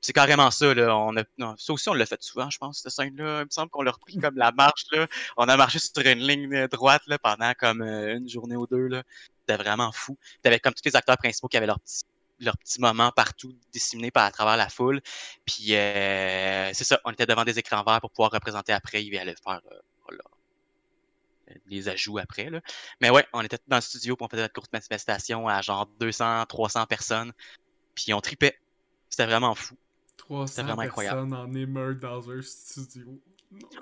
C'est carrément ça, là. On a, non, ça aussi, on l'a fait souvent, je pense, cette scène-là. Il me semble qu'on l'a repris comme la marche, là. On a marché sur une ligne droite, là, pendant comme euh, une journée ou deux, là. C'était vraiment fou. T'avais comme tous les acteurs principaux qui avaient leur petit, leur petit moment partout, disséminés par à travers la foule. Puis, euh, c'est ça, on était devant des écrans verts pour pouvoir représenter après. Il allait faire euh, voilà, les ajouts après. Là. Mais ouais, on était dans le studio pour on faisait notre courte manifestation à genre 200, 300 personnes. Puis on tripait. C'était vraiment fou. 300 vraiment incroyable. personnes en émeute dans un studio.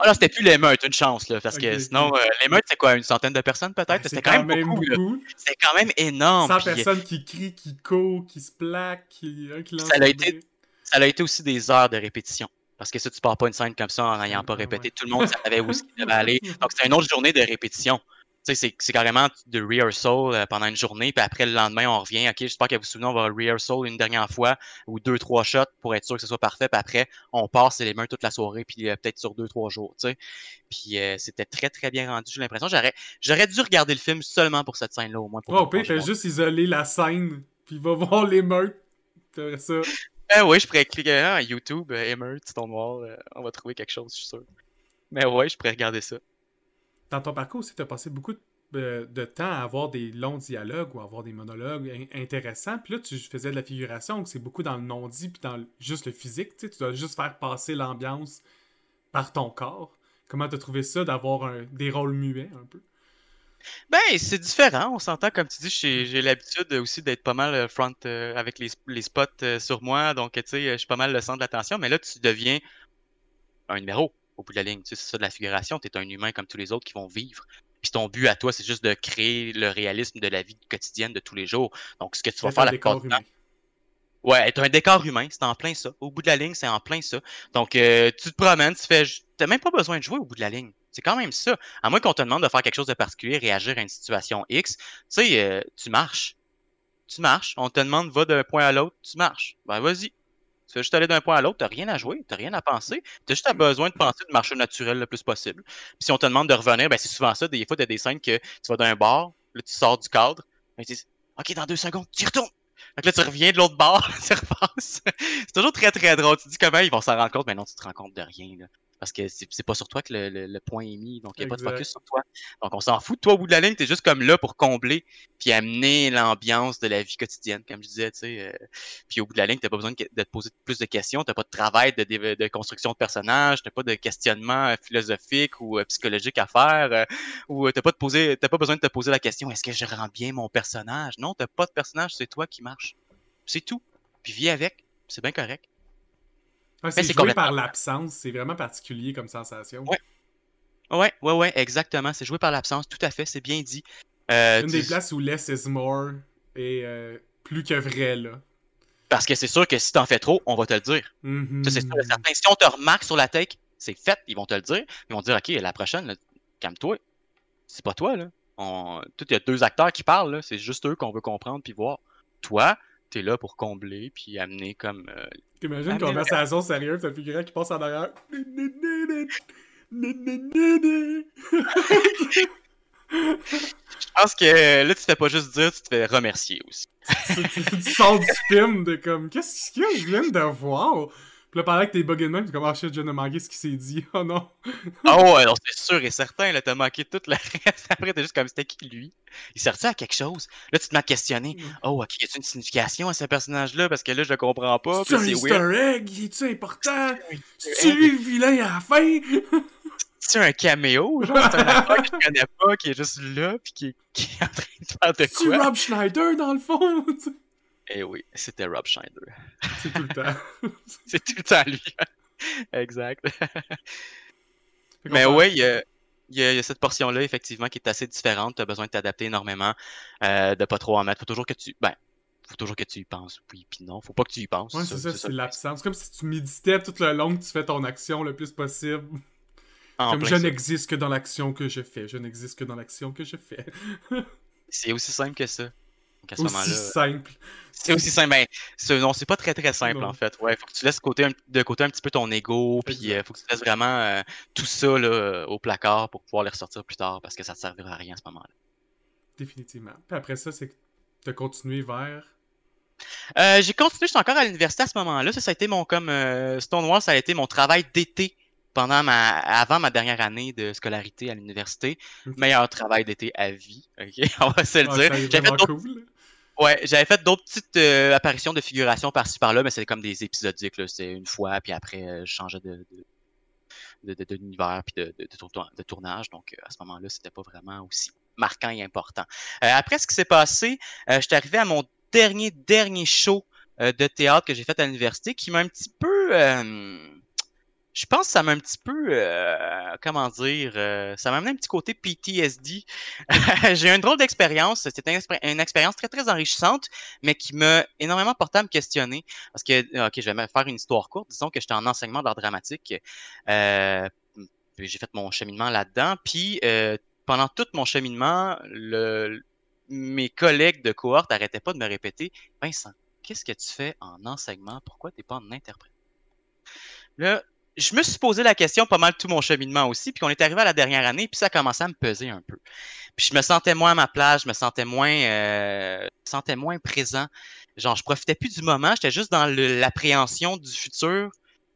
Ah là, c'était plus l'émeute, une chance, là, parce que sinon, euh, l'émeute, c'est quoi, une centaine de personnes peut-être? Ben, c'est quand, même beaucoup. C'était quand même énorme. 100 puis, euh, personnes qui crient, qui courent, qui se plaquent, qui, un qui lance Ça a été- ça a été aussi des heures de répétition. Parce que ça, tu pars pas une scène comme ça en n'ayant pas Ah, répété. ouais. Tout le monde savait où qu'il devait aller. Donc, c'était une autre journée de répétition. C'est- c'est carrément de rehearsal euh, pendant une journée, puis après, le lendemain, on revient. OK, j'espère que vous vous souvenez, on va rehearsal une dernière fois, ou deux, trois shots pour être sûr que ce soit parfait, puis après, on passe les mains toute la soirée, puis euh, peut-être sur deux, trois jours. Puis euh, c'était très, très bien rendu, j'ai l'impression. J'aurais j'aurais dû regarder le film seulement pour cette scène-là, au moins. Pour Oh, puis fait juste isoler la scène, puis va voir l'émeute. C'est ça. Eh oui, je pourrais cliquer à YouTube, euh, Emery, ton noir, on va trouver quelque chose, je suis sûr. Mais ouais, je pourrais regarder ça. Dans ton parcours aussi, tu as passé beaucoup de, de temps à avoir des longs dialogues ou à avoir des monologues in- intéressants. Puis là, tu faisais de la figuration, donc c'est beaucoup dans le non-dit puis dans juste le physique. Tu tu dois juste faire passer l'ambiance par ton corps. Comment t'as trouvé ça d'avoir des rôles muets un peu? Ben, c'est différent, on s'entend, comme tu dis, j'ai l'habitude aussi d'être pas mal euh, front euh, avec les, spots euh, sur moi, donc tu sais, je suis pas mal le centre de l'attention, mais là, tu deviens un numéro au bout de la ligne. Tu sais, c'est ça de la figuration, tu es un humain comme tous les autres qui vont vivre. Puis ton but à toi, c'est juste de créer le réalisme de la vie quotidienne de tous les jours. Donc, ce que tu vas faire la plupart du temps. Ouais, t'as un décor humain, c'est en plein ça. Au bout de la ligne, c'est en plein ça. Donc, euh, tu te promènes, tu fais. T'as même pas besoin de jouer au bout de la ligne. C'est quand même ça. À moins qu'on te demande de faire quelque chose de particulier, réagir à une situation X, tu sais, euh, tu marches. Tu marches. On te demande, va d'un point à l'autre, tu marches. Ben, vas-y. Tu fais juste aller d'un point à l'autre, t'as rien à jouer, t'as rien à penser. T'as juste besoin de penser de marcher naturel le plus possible. Puis si on te demande de revenir, ben c'est souvent ça. Des fois, t'as des scènes que tu vas d'un bar, là, tu sors du cadre, ben, tu dis, OK, dans deux secondes, tu retournes. Donc là, tu reviens de l'autre bord, tu repasses. c'est toujours très, très drôle. Tu dis comment ils vont s'en rendre compte, mais non, tu te rends compte de rien. Là parce que c'est pas sur toi que le, point est mis, donc il n'y a pas de focus sur toi. Donc on s'en fout. Toi, au bout de la ligne, tu es juste comme là pour combler puis amener l'ambiance de la vie quotidienne, comme je disais, tu sais. Euh, puis au bout de la ligne, tu pas besoin de, te poser plus de questions, tu pas de travail de, de, construction de personnages, tu pas de questionnement euh, philosophique ou euh, psychologique à faire, ou tu pas, pas besoin de te poser la question est-ce que je rends bien mon personnage? Non, tu pas de personnage, c'est toi qui marche. C'est tout. Puis vis avec, c'est bien correct c'est joué par l'absence, c'est vraiment particulier comme sensation. Ouais. Ouais, ouais, ouais, exactement. C'est joué par l'absence, tout à fait, c'est bien dit. Euh, Une des places où less is more est euh, plus que vrai, là. Parce que c'est sûr que si t'en fais trop, on va te le dire. Mm-hmm. Ça, c'est sûr certain. Si on te remarque sur la take, c'est fait, ils vont te le dire. Ils vont te dire, OK, la prochaine, calme-toi. C'est pas toi, là. On... Tout, il y a deux acteurs qui parlent, C'est juste eux qu'on veut comprendre puis voir. Toi, t'es là pour combler puis amener comme. Euh, T'imagines une conversation sérieuse, un figurant qui passe en arrière. Je pense que là, tu te fais pas juste dire, tu te fais remercier aussi. tu, sors du film de comme, qu'est-ce que je viens de voir? Puis là, pendant que t'es buggé de même, t'es comme, ah shit, je viens de manquer ce qui s'est dit. Oh non. oh ouais, c'est sûr et certain, là, t'as manqué toute la reste. Après, t'es juste comme, c'était qui lui? Il sert à quelque chose? Là, tu te mets à questionner. Mm. Oh, ok, y a-t-il une signification à ce personnage-là? Parce que là, je le comprends pas. C'est un easter egg? Est-tu important? C'est lui le vilain à la fin? C'est un caméo, genre, c'est un acteur que je connais pas, qui est juste là, puis qui, qui est en train de faire de quoi? C'est Rob Schneider, dans le fond! Eh oui, c'était Rob Schneider. C'est tout le temps. c'est tout le temps lui. exact. Mais oui, il y, a, cette portion-là, effectivement, qui est assez différente. Tu as besoin de t'adapter énormément, euh, de pas trop en mettre. Faut toujours que tu. Ben, faut toujours que tu y penses, oui, puis non. Faut pas que tu y penses. Ouais, c'est ça, c'est l'absence. C'est comme si tu méditais tout le long que tu fais ton action le plus possible. comme je n'existe que dans l'action que je fais. Je n'existe que dans l'action que je fais. c'est aussi simple que ça aussi simple. C'est aussi simple. Ben, non, c'est pas très très simple en fait. Ouais, faut que tu laisses côté de côté un petit peu ton ego, puis il euh, faut que tu laisses vraiment euh, tout ça là, au placard pour pouvoir les ressortir plus tard parce que ça ne servira à rien à ce moment-là. Définitivement. Puis après ça, c'est que tu as continué vers? Euh, j'ai continué, je suis encore à l'université à ce moment-là. Ça, ça a été mon comme Stonewall, ça a été mon travail d'été pendant ma, avant ma dernière année de scolarité à l'université. Meilleur travail d'été à vie, ok, on va se le dire. J'avais cool. Ouais, j'avais fait d'autres petites euh, apparitions de figuration par-ci par-là, mais c'était comme des épisodiques, c'est une fois, puis après, euh, je changeais de, d'univers puis de, de, tournage. Donc, euh, à ce moment-là, c'était pas vraiment aussi marquant et important. après ce qui s'est passé, je suis arrivé à mon dernier, dernier show de théâtre que j'ai fait à l'université qui m'a un petit peu je pense que ça m'a un petit peu, euh, comment dire, euh, ça m'a amené un petit côté PTSD. j'ai eu une drôle d'expérience. C'était une, expérience très, très enrichissante, mais qui m'a énormément porté à me questionner. Parce que, OK, je vais faire une histoire courte. Disons que j'étais en enseignement d'art dramatique. Euh, j'ai fait mon cheminement là-dedans. Puis, pendant tout mon cheminement, mes collègues de cohorte n'arrêtaient pas de me répéter Vincent, qu'est-ce que tu fais en enseignement? Pourquoi tu n'es pas en interprète Là, je me suis posé la question pas mal tout mon cheminement aussi, puis on est arrivé à la dernière année, puis ça a commencé à me peser un peu. Puis je me sentais moins à ma place, je me sentais moins, euh, me sentais moins présent. Genre, je profitais plus du moment, j'étais juste dans l'appréhension du futur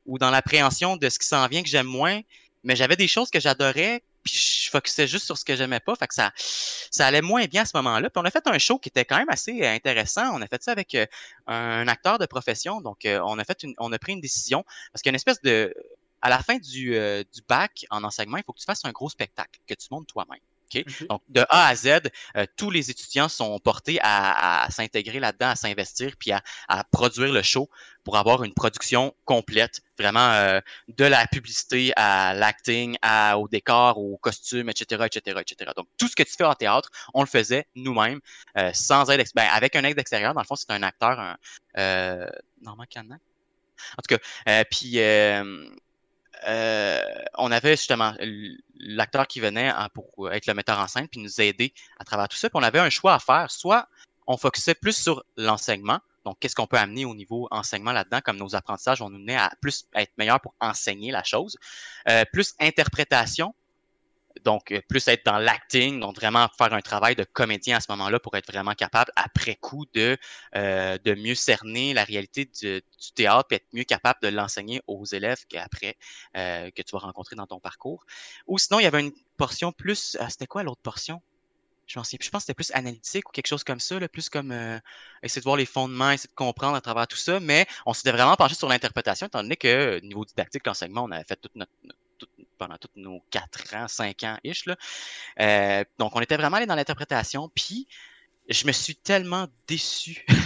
ou dans l'appréhension de ce qui s'en vient que j'aime moins. Mais j'avais des choses que j'adorais, puis je focusais juste sur ce que j'aimais pas, fait que ça, ça allait moins bien à ce moment-là. Puis on a fait un show qui était quand même assez euh, intéressant. On a fait ça avec euh, un acteur de profession, donc euh, on a fait une, on a pris une décision parce qu'il y espèce de, à la fin du, du bac en enseignement, il faut que tu fasses un gros spectacle que tu montes toi-même. Donc, de A à Z, euh, tous les étudiants sont portés à, s'intégrer là-dedans, à s'investir, puis à, produire le show pour avoir une production complète, vraiment euh, de la publicité à l'acting, au décor, au costume, etc., etc., etc. Donc, tout ce que tu fais en théâtre, on le faisait nous-mêmes, euh, sans aide, ben, avec un aide extérieur. Dans le fond, c'est un acteur, un, Normand Canan. En tout cas, puis euh, on avait justement l'acteur qui venait pour être le metteur en scène puis nous aider à travers tout ça. Puis on avait un choix à faire. Soit on focusait plus sur l'enseignement, donc qu'est-ce qu'on peut amener au niveau enseignement là-dedans, comme nos apprentissages, on nous menait à plus être meilleur pour enseigner la chose, euh, plus interprétation, donc, euh, plus être dans l'acting, donc vraiment faire un travail de comédien à ce moment-là pour être vraiment capable, après coup, de, euh, de mieux cerner la réalité du, théâtre et être mieux capable de l'enseigner aux élèves qu'après, euh, que tu vas rencontrer dans ton parcours. Ou sinon, il y avait une portion plus. c'était quoi l'autre portion? Je, pense que c'était plus analytique ou quelque chose comme ça, plus comme essayer de voir les fondements, essayer de comprendre à travers tout ça, mais on s'était vraiment penché sur l'interprétation, étant donné que niveau didactique, l'enseignement, on avait fait toute notre pendant tous nos quatre ans, cinq ans ish. Euh, donc, on était vraiment allé dans l'interprétation. Puis, je me suis tellement déçu.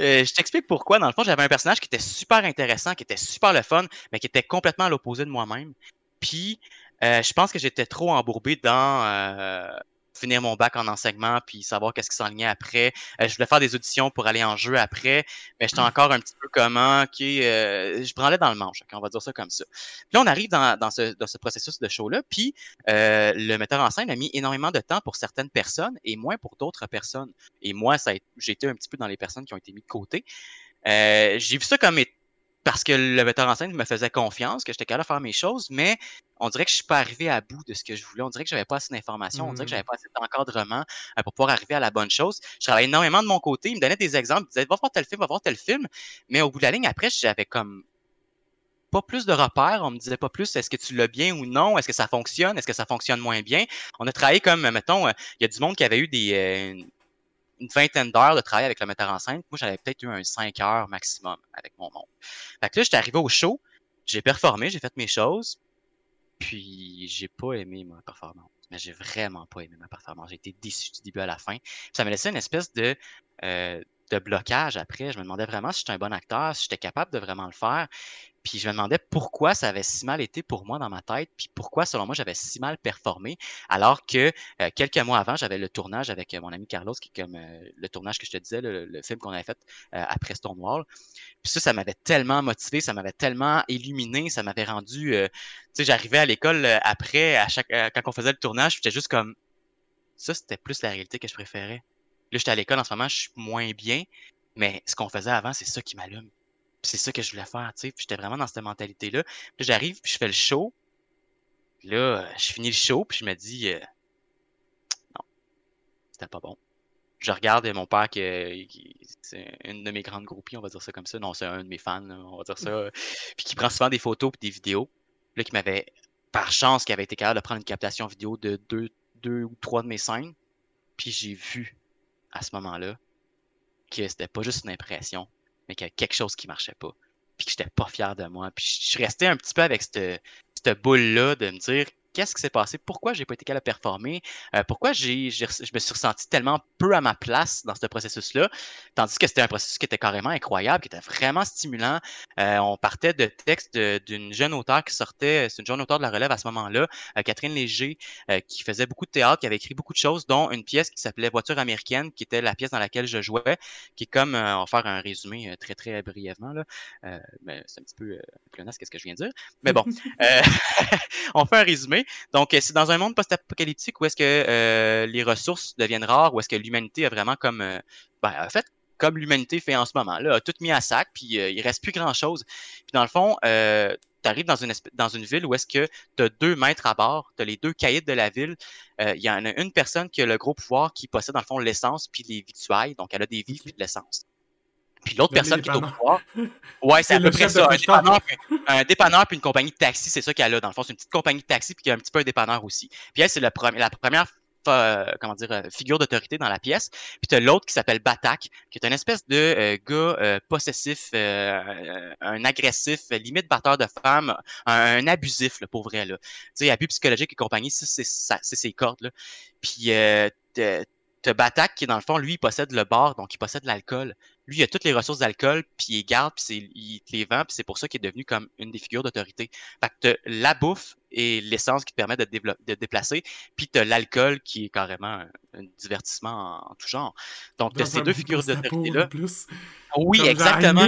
Euh, je t'explique pourquoi. Dans le fond, j'avais un personnage qui était super intéressant, qui était super le fun, mais qui était complètement à l'opposé de moi-même. Puis, euh, je pense que j'étais trop embourbé dans finir mon bac en enseignement puis savoir qu'est-ce qui s'enlignait après. Euh, je voulais faire des auditions pour aller en jeu après, mais j'étais mmh. encore un petit peu comment, ok, euh, je prendrais dans le manche, on va dire ça comme ça. Puis là, on arrive dans, dans, ce, dans ce processus de show-là, puis euh, le metteur en scène a mis énormément de temps pour certaines personnes et moins pour d'autres personnes. Et moi, ça j'ai été un petit peu dans les personnes qui ont été mises de côté. j'ai vu ça comme parce que le metteur en scène me faisait confiance, que j'étais capable de faire mes choses, mais on dirait que je suis pas arrivé à bout de ce que je voulais. On dirait que j'avais pas assez d'informations, on dirait que j'avais mmh. pas assez d'encadrement euh, pour pouvoir arriver à la bonne chose. Je travaillais énormément de mon côté, il me donnait des exemples, il disait va voir tel film, va voir tel film, mais au bout de la ligne après, j'avais comme pas plus de repères, on me disait pas plus est-ce que tu l'as bien ou non, est-ce que ça fonctionne, est-ce que ça fonctionne moins bien? On a travaillé comme mettons, euh, il y a du monde qui avait eu des euh, une vingtaine d'heures de travail avec le metteur en scène. Moi, j'avais peut-être eu un 5 heures maximum avec mon monde. Fait que là, j'étais arrivé au show, j'ai performé, j'ai fait mes choses, puis j'ai pas aimé ma performance. Mais j'ai vraiment pas aimé ma performance. J'ai été déçu du début à la fin. ça me laissait une espèce de, euh, de blocage après. Je me demandais vraiment si j'étais un bon acteur, si j'étais capable de vraiment le faire. Puis je me demandais pourquoi ça avait si mal été pour moi dans ma tête, puis pourquoi, selon moi, j'avais si mal performé, alors que euh, quelques mois avant, j'avais le tournage avec euh, mon ami Carlos, qui est comme euh, le tournage que je te disais, le, film qu'on avait fait après Stonewall. Puis ça, ça m'avait tellement motivé, ça m'avait tellement illuminé, ça m'avait rendu... tu sais, j'arrivais à l'école après, à chaque, quand on faisait le tournage, j'étais juste comme... Ça, c'était plus la réalité que je préférais. Là, j'étais à l'école en ce moment, je suis moins bien, mais ce qu'on faisait avant, c'est ça qui m'allume c'est ça que je voulais faire, tu sais. j'étais vraiment dans cette mentalité-là. Puis j'arrive, puis je fais le show. Puis là, je finis le show, puis je me dis, euh, non, c'était pas bon. Je regarde mon père, qui, c'est une de mes grandes groupies, on va dire ça comme ça. Non, c'est un de mes fans, on va dire ça. Puis qui prend souvent des photos puis des vidéos. Là, qui m'avait, par chance, qui avait été capable de prendre une captation vidéo de deux, deux ou trois de mes scènes. Puis j'ai vu, à ce moment-là, que c'était pas juste une impression, mais qu'il y a quelque chose qui marchait pas. Puis que j'étais pas fier de moi. Puis je suis resté un petit peu avec cette, cette boule-là de me dire qu'est-ce qui s'est passé, pourquoi j'ai pas été capable de performer, euh, pourquoi j'ai, je me suis ressenti tellement peu à ma place dans ce processus-là, tandis que c'était un processus qui était carrément incroyable, qui était vraiment stimulant. Euh, on partait de textes d'une jeune auteure qui sortait, c'est une jeune auteure de la relève à ce moment-là, euh, Catherine Léger, qui faisait beaucoup de théâtre, qui avait écrit beaucoup de choses, dont une pièce qui s'appelait Voiture américaine, qui était la pièce dans laquelle je jouais, qui est comme, on va faire un résumé très très brièvement, là, mais c'est un petit peu plonasse qu'est-ce que je viens de dire, mais bon, on fait un résumé. Donc, c'est dans un monde post-apocalyptique où est-ce que euh, les ressources deviennent rares, où est-ce que l'humanité a vraiment comme, euh, ben, en fait, comme l'humanité fait en ce moment, là, a tout mis à sac, puis euh, il reste plus grand-chose. Puis dans le fond, tu arrives dans une, dans une ville où est-ce que tu as deux maîtres à bord, tu as les deux caïds de la ville. Il y en a une personne qui a le gros pouvoir qui possède dans le fond l'essence puis les victuailles, donc elle a des vies puis de l'essence. Puis l'autre personne qui est au pouvoir. Ouais, c'est à peu près ça. Un dépanneur, puis une compagnie de taxi, c'est ça qu'elle a. Dans le fond, c'est une petite compagnie de taxi puis qui a un petit peu un dépanneur aussi. Puis elle, c'est la première comment dire, figure d'autorité dans la pièce. Puis t'as l'autre qui s'appelle Batak, qui est une espèce de gars possessif, un agressif, limite batteur de femmes, un, abusif, là, pour vrai. Là. Tu sais, abus psychologique et compagnie, c'est ses cordes. Là. Puis t'as Batak qui, dans le fond, lui, il possède le bar, donc il possède l'alcool. Lui, il a toutes les ressources d'alcool, puis il garde, puis il te les vend, puis c'est pour ça qu'il est devenu comme une des figures d'autorité. Fait que t'as la bouffe et l'essence qui te permet de te, de déplacer, puis t'as l'alcool qui est carrément un, divertissement en, tout genre. Donc, t'as ces deux figures d'autorité-là. Oui, exactement.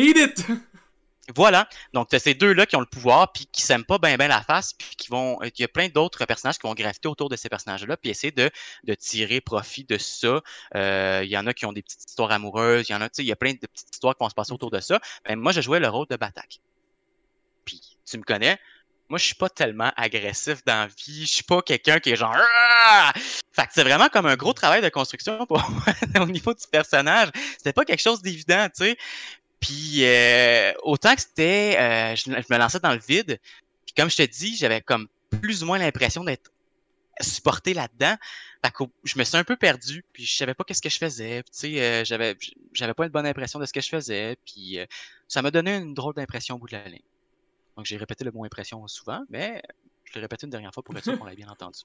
Voilà. Donc, tu ces deux-là qui ont le pouvoir, puis qui s'aiment pas bien ben la face, puis qui vont. Il y a plein d'autres personnages qui vont graviter autour de ces personnages-là, puis essayer de, tirer profit de ça. Euh, il y en a qui ont des petites histoires amoureuses, il y en a, tu sais, il y a plein de petites histoires qui vont se passer autour de ça. Ben, moi, je jouais le rôle de Batak. Puis, tu me connais, moi, je suis pas tellement agressif dans la vie. Je suis pas quelqu'un qui est genre. Ah! Fait que c'est vraiment comme un gros travail de construction pour au niveau du personnage. C'était pas quelque chose d'évident, tu sais. Puis euh, autant que c'était, euh, je, me lançais dans le vide. Puis comme je te dis, j'avais comme plus ou moins l'impression d'être supporté là-dedans. Fait que je me suis un peu perdu, puis je savais pas qu'est-ce que je faisais. Tu sais, euh, j'avais, j'avais pas une bonne impression de ce que je faisais. Puis ça m'a donné une drôle d'impression au bout de la ligne. Donc j'ai répété le mot impression souvent, mais je l'ai répété une dernière fois pour être sûr qu'on l'ait bien entendu.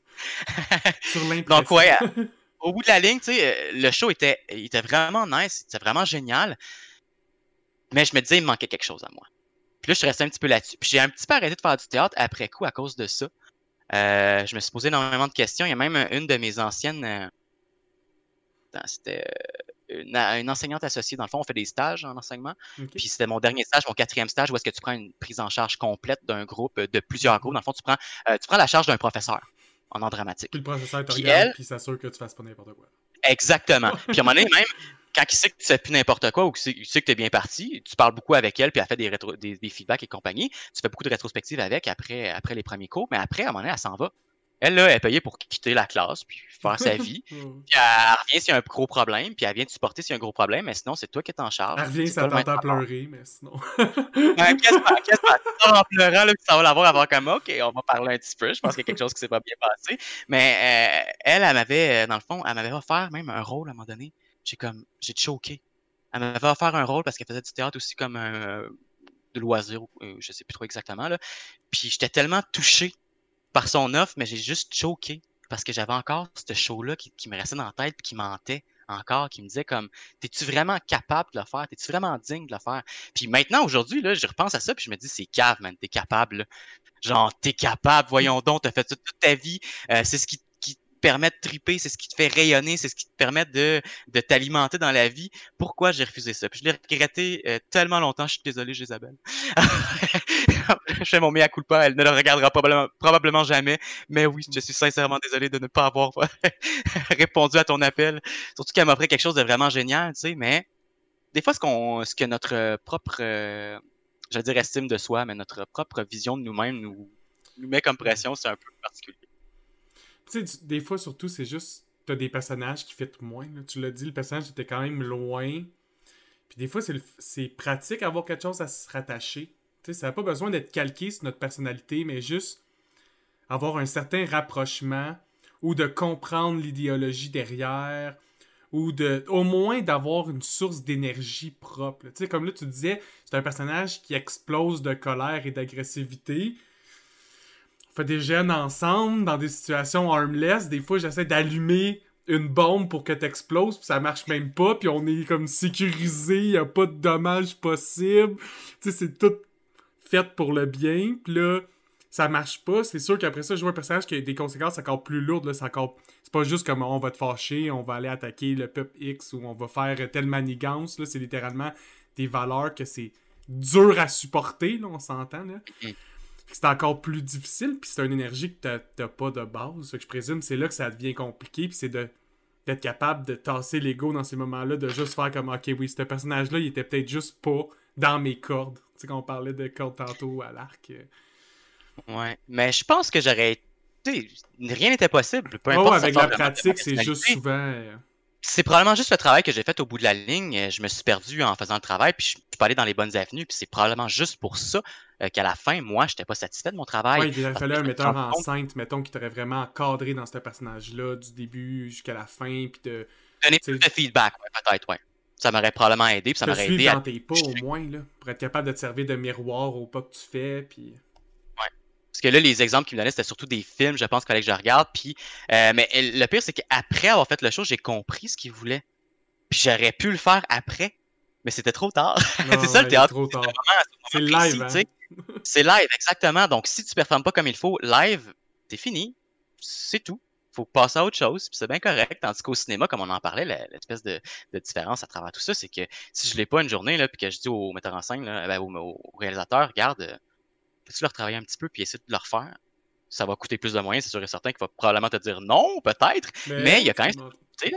Sur Donc ouais, au bout de la ligne, tu sais, le show était, il était vraiment nice, c'était vraiment génial. Mais je me disais, il me manquait quelque chose à moi. Puis là, je suis resté un petit peu là-dessus. Puis j'ai un petit peu arrêté de faire du théâtre après coup à cause de ça. Euh, je me suis posé énormément de questions. Il y a même une de mes anciennes. Euh, c'était euh, une, enseignante associée. Dans le fond, on fait des stages en enseignement. Puis c'était mon dernier stage, mon quatrième stage, où est-ce que tu prends une prise en charge complète d'un groupe, de plusieurs groupes. Dans le fond, tu prends, tu prends la charge d'un professeur en art dramatique. Puis le professeur te puis regarde, elle, puis s'assure que tu fasses pas n'importe quoi. Exactement. puis à un moment donné, même, quand il sait que tu fais plus n'importe quoi ou qu'il sait que tu es bien parti, tu parles beaucoup avec elle, puis elle fait des, rétro, des, feedbacks et compagnie. Tu fais beaucoup de rétrospectives avec après, après les premiers cours, mais après, à un moment donné, elle s'en va. Elle, là, elle est payée pour quitter la classe, puis faire sa vie. puis elle revient s'il y a un gros problème, puis elle vient te supporter s'il y a un gros problème, mais sinon, c'est toi qui es en charge. Elle revient, ça t'entend pleurer, mais sinon. qu'est-ce que tu en pleurant, là, puis ça va l'avoir avant comme, OK, on va parler un petit peu. Je pense qu'il y a quelque chose qui s'est pas bien passé. Mais euh, elle, elle m'avait, dans le fond, elle m'avait offert même un rôle à un moment donné j'ai comme, j'ai choqué. Elle m'avait offert un rôle parce qu'elle faisait du théâtre aussi comme un, de loisir, euh, je sais plus trop exactement, là. Puis j'étais tellement touché par son offre, mais j'ai juste choqué parce que j'avais encore ce show-là qui, me restait dans la tête puis qui mentait encore, qui me disait comme, t'es-tu vraiment capable de le faire? T'es-tu vraiment digne de le faire? Puis maintenant, aujourd'hui, là, je repense à ça puis je me dis, c'est cave, man, t'es capable, Genre, t'es capable, voyons donc, t'as fait ça toute ta vie. Euh, c'est ce qui permet de triper, c'est ce qui te fait rayonner, c'est ce qui te permet de, de t'alimenter dans la vie. Pourquoi j'ai refusé ça? Je l'ai regretté euh, tellement longtemps, je suis désolé, Isabelle. je fais mon mea culpa, elle ne le regardera probablement, probablement jamais. Mais oui, je suis sincèrement désolé de ne pas avoir répondu à ton appel. Surtout qu'elle m'a offert quelque chose de vraiment génial, tu sais, mais des fois, ce, qu'on, ce que notre propre, euh, je veux dire, estime de soi, mais notre propre vision de nous-mêmes nous, nous met comme pression, c'est un peu particulier. Tu sais, des fois, surtout, c'est juste. T'as des personnages qui fitent moins. Tu l'as dit, le personnage était quand même loin. Puis des fois, c'est pratique d'avoir quelque chose à se rattacher. Tu sais, ça n'a pas besoin d'être calqué sur notre personnalité, mais juste avoir un certain rapprochement ou de comprendre l'idéologie derrière ou de au moins d'avoir une source d'énergie propre. Tu sais, comme là, tu disais, c'est un personnage qui explose de colère et d'agressivité fait des gènes ensemble dans des situations armless. Des fois, j'essaie d'allumer une bombe pour que t'exploses, puis ça marche même pas, puis on est comme sécurisé, y a pas de dommages possibles. Tu sais, c'est tout fait pour le bien, puis là, ça marche pas. C'est sûr qu'après ça, jouer un personnage qui a des conséquences encore plus lourdes, là, c'est encore... C'est pas juste comme on va te fâcher, on va aller attaquer le peuple X, ou on va faire telle manigance, là, c'est littéralement des valeurs que c'est dur à supporter, là, on s'entend, là. Mm-hmm c'est encore plus difficile, puis c'est une énergie que t'as pas de base. que je présume c'est là que ça devient compliqué, puis c'est d'être capable de tasser l'ego dans ces moments-là, de juste faire comme ok oui, ce personnage-là, il était peut-être juste pas dans mes cordes. Tu sais, quand on parlait de cordes tantôt à l'arc. Euh. Ouais, mais je pense que j'aurais. Tu sais, rien n'était possible. Peu importe. avec la pratique, c'est juste souvent. Euh, c'est probablement juste le travail que j'ai fait au bout de la ligne. Je me suis perdu en faisant le travail, puis je suis pas allé dans les bonnes avenues. Puis c'est probablement juste pour ça euh, qu'à la fin, moi, je n'étais pas satisfait de mon travail. Oui, il fallait un metteur en scène, mettons, qui t'aurait vraiment encadré dans ce personnage-là, du début jusqu'à la fin, puis de... Donner plus de feedback, peut-être, ouais. Ça m'aurait probablement aidé, puis ça m'aurait aidé à... dans tes pas, au moins, là, pour être capable de te servir de miroir au pas que tu fais, puis... Parce que là, les exemples qu'il me donnait, c'était surtout des films, je pense, qu'il fallait que je regarde. Puis, euh, mais le pire, c'est qu'après avoir fait le show, j'ai compris ce qu'il voulait. Puis j'aurais pu le faire après, mais c'était trop tard. c'est ça le théâtre. C'est live. Hein? c'est live, exactement. Donc, si tu performes pas comme il faut, live, c'est fini. C'est tout. Faut passer à autre chose, puis c'est bien correct. Tandis qu'au cinéma, comme on en parlait, l'espèce de, différence à travers tout ça, c'est que si je l'ai pas une journée, là, puis que je dis au metteur en scène, là, ben, au, au, réalisateur, regarde, peux-tu leur travailler un petit peu puis essayer de le refaire? Ça va coûter plus de moyens, c'est sûr et certain qu'il va probablement te dire non, peut-être, mais, il y a quand même. Tu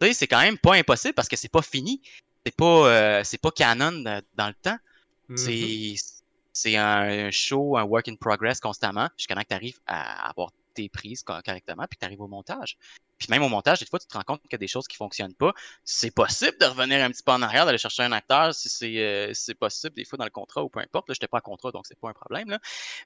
sais, c'est quand même pas impossible parce que c'est pas fini. C'est pas, euh, c'est pas canon dans le temps. Mm-hmm. C'est un show, un work in progress constamment, jusqu'à temps que tu arrives à avoir tes prises correctement, puis tu arrives au montage. Puis même au montage, des fois, tu te rends compte qu'il y a des choses qui fonctionnent pas. C'est possible de revenir un petit peu en arrière, d'aller chercher un acteur si c'est euh, possible, des fois dans le contrat ou peu importe. Là, je n'étais pas en contrat, donc c'est pas un problème. Là.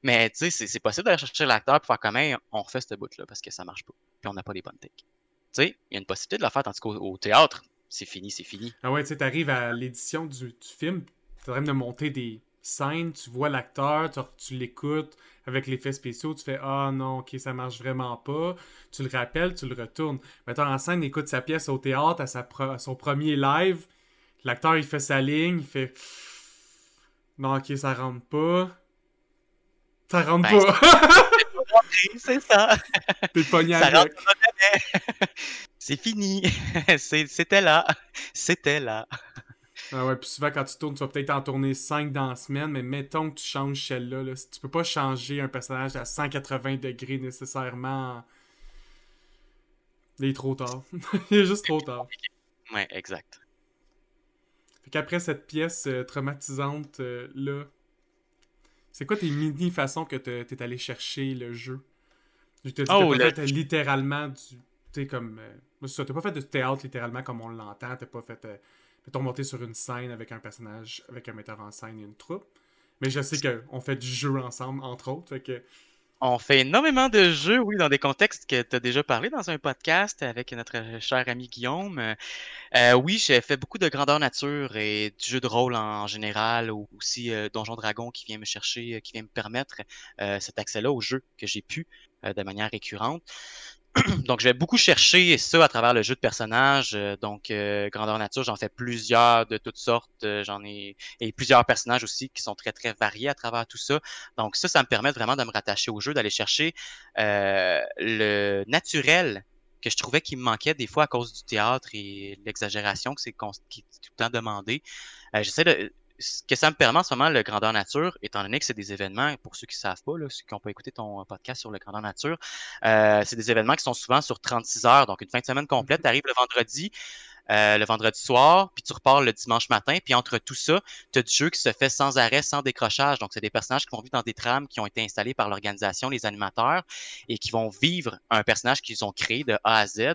Mais tu sais, c'est possible d'aller chercher l'acteur pour faire comme on refait ce bout-là parce que ça marche pas. Puis on n'a pas les bonnes takes. Tu sais, il y a une possibilité de le faire, tandis qu'au théâtre, c'est fini, c'est fini. Ah ouais, tu sais, arrives à l'édition du, du, film, tu de monter des scènes, tu vois l'acteur, tu l'écoutes, avec l'effet spéciaux, tu fais Ah non, ok, ça marche vraiment pas. Tu le rappelles, tu le retournes. Metteur en scène écoute sa pièce au théâtre à, sa son premier live. L'acteur, il fait sa ligne, il fait Non, ok, ça rentre pas. Ça rentre ben, pas. C'est ça. T'es pogné avec. C'est fini. C'était là. C'était là. Ah ouais, puis souvent quand tu tournes, tu vas peut-être en tourner 5 dans la semaine, mais mettons que tu changes celle-là. Là, tu peux pas changer un personnage à 180 degrés nécessairement. Il est trop tard. Il est juste trop tard. Ouais, exact. Fait qu'après cette pièce euh, traumatisante euh, là, c'est quoi tes mini façons que t'es allé chercher le jeu? Je te dis oh, pas fait littéralement du. Tu sais, comme. Euh, t'as pas fait de théâtre littéralement comme on l'entend, t'as pas fait mettons, monter sur une scène avec un personnage, avec un metteur en scène et une troupe. Mais je sais qu'on fait du jeu ensemble, entre autres. On fait énormément de jeux, oui, dans des contextes que tu as déjà parlé dans un podcast avec notre cher ami Guillaume. Euh, oui, j'ai fait beaucoup de grandeur nature et du jeu de rôle en, général, ou aussi euh, Donjon Dragon qui vient me chercher, qui vient me permettre euh, cet accès-là au jeu que j'ai pu de manière récurrente. donc, je vais beaucoup chercher ça à travers le jeu de personnages. Euh, donc, euh, grandeur nature, j'en fais plusieurs de toutes sortes. Euh, j'en ai et plusieurs personnages aussi qui sont très très variés à travers tout ça. Donc, ça, ça me permet vraiment de me rattacher au jeu, d'aller chercher le naturel que je trouvais qu'il me manquait des fois à cause du théâtre et l'exagération que c'est qui est tout le temps demandé. J'essaie de ce que ça me permet en ce moment, le grandeur nature, étant donné que c'est des événements, pour ceux qui ne savent pas, ceux qui n'ont pas écouté ton podcast sur le grandeur nature, euh, c'est des événements qui sont souvent sur 36 heures. Donc, une fin de semaine complète, tu arrives le vendredi, euh, le vendredi soir, puis tu repars le dimanche matin. Puis entre tout ça, tu as du jeu qui se fait sans arrêt, sans décrochage. Donc, c'est des personnages qui vont vivre dans des trames qui ont été installées par l'organisation, les animateurs, et qui vont vivre un personnage qu'ils ont créé de A à Z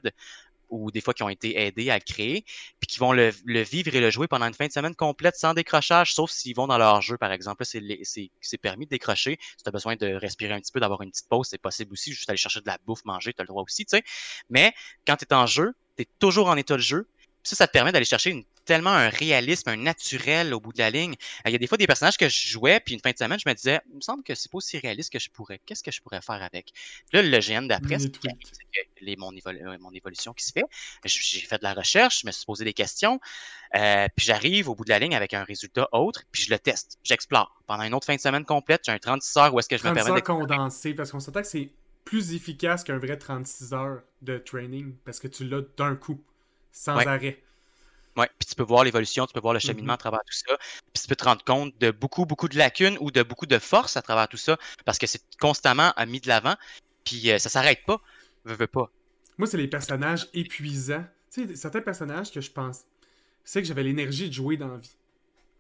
ou des fois qui ont été aidés à le créer, puis qui vont le, vivre et le jouer pendant une fin de semaine complète sans décrochage, sauf s'ils vont dans leur jeu, par exemple. C'est permis de décrocher. Si tu as besoin de respirer un petit peu, d'avoir une petite pause, c'est possible aussi. Juste aller chercher de la bouffe, manger, tu as le droit aussi, tu sais. Mais quand tu es en jeu, tu es toujours en état de jeu. Ça, ça te permet d'aller chercher une tellement un réalisme, un naturel au bout de la ligne. Euh, il y a des fois des personnages que je jouais, puis une fin de semaine, je me disais, il me semble que c'est pas aussi réaliste que je pourrais. Qu'est-ce que je pourrais faire avec? Puis là, le GN d'après, c'est les, mon, euh, mon, évolution qui se fait. J'ai fait de la recherche, je me suis posé des questions, euh, puis j'arrive au bout de la ligne avec un résultat autre, puis je le teste, j'explore. Pendant une autre fin de semaine complète, j'ai un 36 heures où est-ce que je me permets de condensé, parce qu'on s'entend que c'est plus efficace qu'un vrai 36 heures de training, parce que tu l'as d'un coup, sans arrêt. Ouais, puis tu peux voir l'évolution, tu peux voir le cheminement mm-hmm. à travers tout ça. Puis tu peux te rendre compte de beaucoup, beaucoup de lacunes ou de beaucoup de force à travers tout ça, parce que c'est constamment mis de l'avant, puis euh, ça s'arrête pas, veux, veux pas. Moi, c'est les personnages épuisants. Tu sais, certains personnages que je pense, c'est que j'avais l'énergie de jouer dans la vie.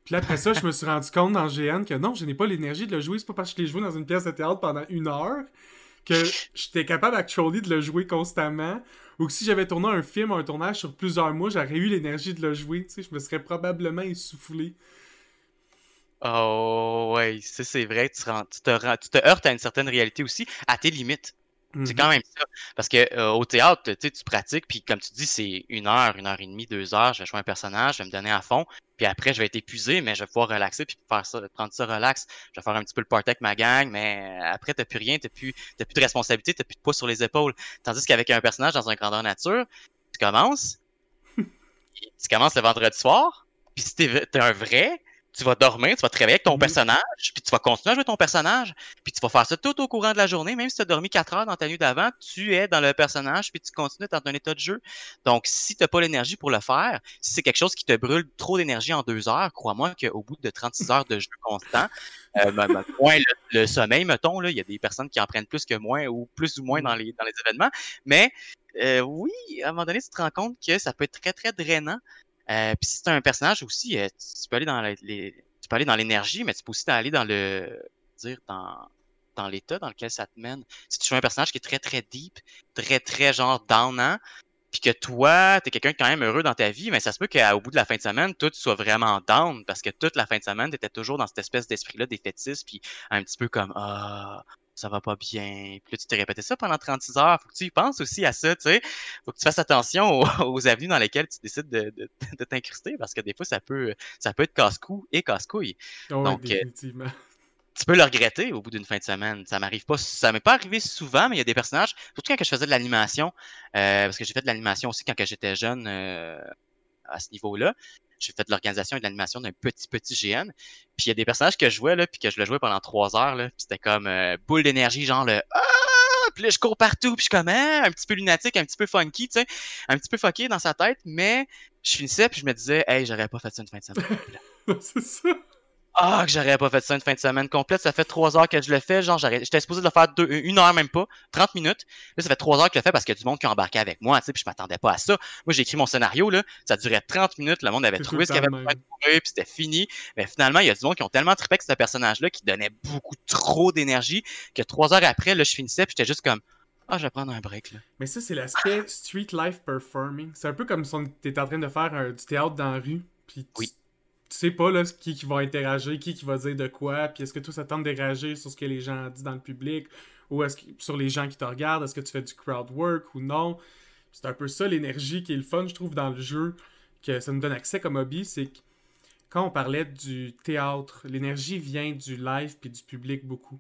Puis après ça, je me suis rendu compte dans GN que non, je n'ai pas l'énergie de le jouer. C'est pas parce que je l'ai joué dans une pièce de théâtre pendant une heure que j'étais capable actually de le jouer constamment. Ou que si j'avais tourné un film, un tournage sur plusieurs mois, j'aurais eu l'énergie de le jouer. Tu sais, je me serais probablement essoufflé. Oh, ouais, c'est vrai. Tu, tu te heurtes à une certaine réalité aussi, à tes limites. C'est mm-hmm. quand même ça. Parce que euh, au théâtre, tu pratiques, puis comme tu dis, c'est une heure, une heure et demie, deux heures, je vais jouer un personnage, je vais me donner à fond, puis après, je vais être épuisé, mais je vais pouvoir relaxer, puis faire ça, prendre ça relax. Je vais faire un petit peu le party avec ma gang, mais après, t'as plus rien, t'as plus, plus de responsabilité, t'as plus de poids sur les épaules. Tandis qu'avec un personnage dans un grandeur nature, tu commences, tu commences le vendredi soir, puis si t'es un vrai, tu vas dormir, tu vas te réveiller avec ton personnage, puis tu vas continuer à jouer ton personnage, puis tu vas faire ça tout au courant de la journée, même si tu as dormi 4 heures dans ta nuit d'avant, tu es dans le personnage, puis tu continues dans un état de jeu. Donc, si tu n'as pas l'énergie pour le faire, si c'est quelque chose qui te brûle trop d'énergie en deux heures, crois-moi qu'au bout de 36 heures de jeu constant, euh, le, sommeil, mettons, il y a des personnes qui en prennent plus que moins ou plus ou moins dans les, dans les événements, mais euh, oui, à un moment donné, tu te rends compte que ça peut être très, très drainant. Euh, puis si c'est un personnage aussi, euh, tu peux aller dans les, tu peux aller dans l'énergie, mais tu peux aussi aller dans le dire dans dans l'état dans lequel ça te mène. Si tu joues un personnage qui est très très deep, très très genre downant, puis que toi, t'es quelqu'un quand même heureux dans ta vie, mais ça se peut qu'au bout de la fin de semaine, toi, tu sois vraiment down, parce que toute la fin de semaine, t'étais toujours dans cette espèce d'esprit-là défaitiste, puis un petit peu comme ah, ça va pas bien. Puis là, tu t'es répété ça pendant 36 heures. Faut que tu y penses aussi à ça, tu sais. Faut que tu fasses attention aux, avenues dans lesquelles tu décides de, de, t'incruster parce que des fois, ça peut, ça peut être casse-cou et casse-couille. Donc, euh, définitivement. tu peux le regretter au bout d'une fin de semaine. Ça m'arrive pas, ça m'est pas arrivé souvent, mais il y a des personnages, surtout quand je faisais de l'animation, euh, parce que j'ai fait de l'animation aussi quand j'étais jeune euh, à ce niveau-là j'ai fait de l'organisation et de l'animation d'un petit, petit GN. Puis il y a des personnages que je jouais, là, puis que je le jouais pendant trois heures, là, puis c'était comme euh, boule d'énergie, genre le Ah! Puis là, je cours partout, puis je suis comme ah! un petit peu lunatique, un petit peu funky, tu sais, un petit peu fucké dans sa tête, mais je finissais, puis je me disais, hey, j'aurais pas fait ça une fin de semaine. C'est ça. Ah, que j'aurais pas fait ça une fin de semaine complète. Ça fait trois heures que je le fais. Genre, j'étais supposé de le faire deux, une heure même pas, 30 minutes. Là, ça fait trois heures que je le fais parce qu'il y a du monde qui a embarqué avec moi, tu sais, puis je m'attendais pas à ça. Moi, j'ai écrit mon scénario, là. Ça durait 30 minutes. Le monde avait trouvé ce qu'il avait besoin de trouver, puis c'était fini. Mais finalement, il y a du monde qui ont tellement trippé avec ce personnage-là qui donnait beaucoup trop d'énergie que trois heures après, là, je finissais, puis j'étais juste comme, ah, je vais prendre un break, là. Mais ça, c'est l'aspect street life performing. C'est un peu comme si t'étais en train de faire du théâtre dans la rue, puis oui tu sais pas là, qui, qui va interagir, qui, qui va dire de quoi, puis est-ce que tout ça tente de réagir sur ce que les gens disent dans le public, ou est-ce que sur les gens qui te regardent, est-ce que tu fais du crowd work ou non? C'est un peu ça l'énergie qui est le fun, je trouve, dans le jeu, que ça nous donne accès comme hobby, c'est que quand on parlait du théâtre, l'énergie vient du live puis du public beaucoup.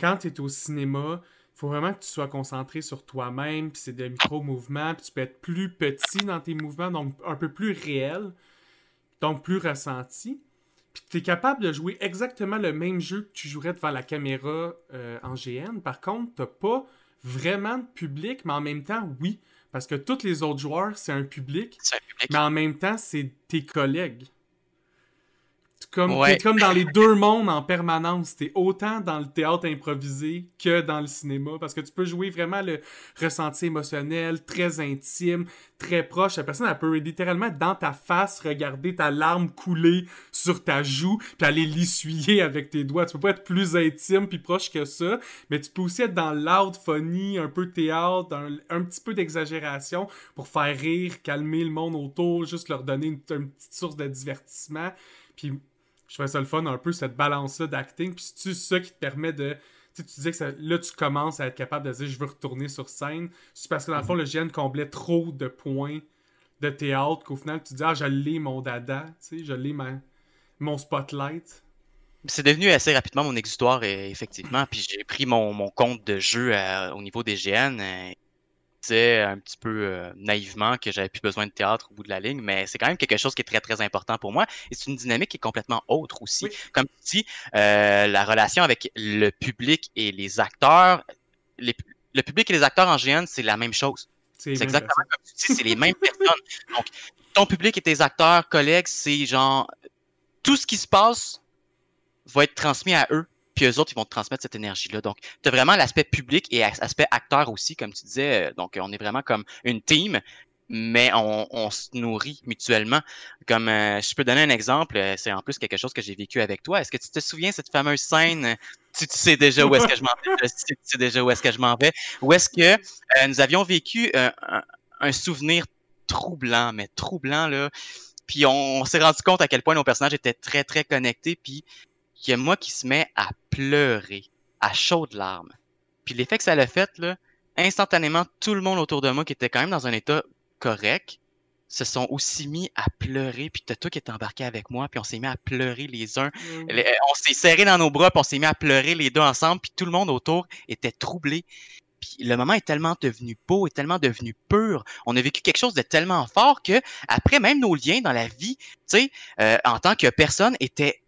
Quand tu es au cinéma, il faut vraiment que tu sois concentré sur toi-même, puis c'est des micro-mouvements, puis tu peux être plus petit dans tes mouvements, donc un peu plus réel donc plus ressenti. Puis tu es capable de jouer exactement le même jeu que tu jouerais devant la caméra euh, en GN. Par contre, tu pas vraiment de public, mais en même temps, oui. Parce que tous les autres joueurs, c'est un public. Mais en même temps, c'est tes collègues comme, comme dans les deux mondes en permanence. T'es autant dans le théâtre improvisé que dans le cinéma parce que tu peux jouer vraiment le ressenti émotionnel, très intime, très proche. La personne, elle peut littéralement être dans ta face, regarder ta larme couler sur ta joue, puis aller l'essuyer avec tes doigts. Tu peux pas être plus intime puis proche que ça, mais tu peux aussi être dans loud, funny, un peu théâtre, un, un petit peu d'exagération pour faire rire, calmer le monde autour, juste leur donner une, une petite source de divertissement. Puis je trouvais ça le fun un peu, cette balance-là d'acting. Puis c'est ça qui te permet de. Tu disais que là, tu commences à être capable de dire je veux retourner sur scène. C'est parce que dans le fond, le GN comblait trop de points de théâtre qu'au final, tu dis ah, je l'ai mon dada, tu sais, je l'ai mon spotlight. C'est devenu assez rapidement mon exutoire, effectivement. Puis j'ai pris mon, compte de jeu euh, au niveau des GN. Disais un petit peu euh, naïvement que j'avais plus besoin de théâtre au bout de la ligne, mais c'est quand même quelque chose qui est très, très important pour moi. Et c'est une dynamique qui est complètement autre aussi. Comme tu dis, euh, la relation avec le public et les acteurs, le public et les acteurs en GN, c'est la même chose. C'est exactement comme tu dis, c'est les mêmes personnes. Donc, ton public et tes acteurs, collègues, c'est genre tout ce qui se passe va être transmis à eux puis eux autres, ils vont transmettre cette énergie-là. Donc, tu as vraiment l'aspect public et l'aspect acteur aussi, comme tu disais. Euh, donc, on est vraiment comme une team. mais on, se nourrit mutuellement. Comme euh, je peux donner un exemple, euh, c'est en plus quelque chose que j'ai vécu avec toi. Est-ce que tu te souviens cette fameuse scène tu, sais déjà où est-ce que je m'en vais, tu sais déjà où est-ce que je m'en vais, où est-ce que nous avions vécu un, souvenir troublant, mais troublant là. Puis on, s'est rendu compte à quel point nos personnages étaient très très connectés, puis qu'il y a moi qui se met à pleurer à chaudes larmes. Puis l'effet que ça l'a fait là, instantanément, tout le monde autour de moi qui était quand même dans un état correct, se sont aussi mis à pleurer, puis t'as toi qui est embarqué avec moi, puis on s'est mis à pleurer les uns. Mmh. on s'est serré dans nos bras, puis on s'est mis à pleurer les deux ensemble, puis tout le monde autour était troublé. Puis le moment est tellement devenu beau, est tellement devenu pur. On a vécu quelque chose de tellement fort que après même nos liens dans la vie, tu sais, euh, en tant que personne, étaient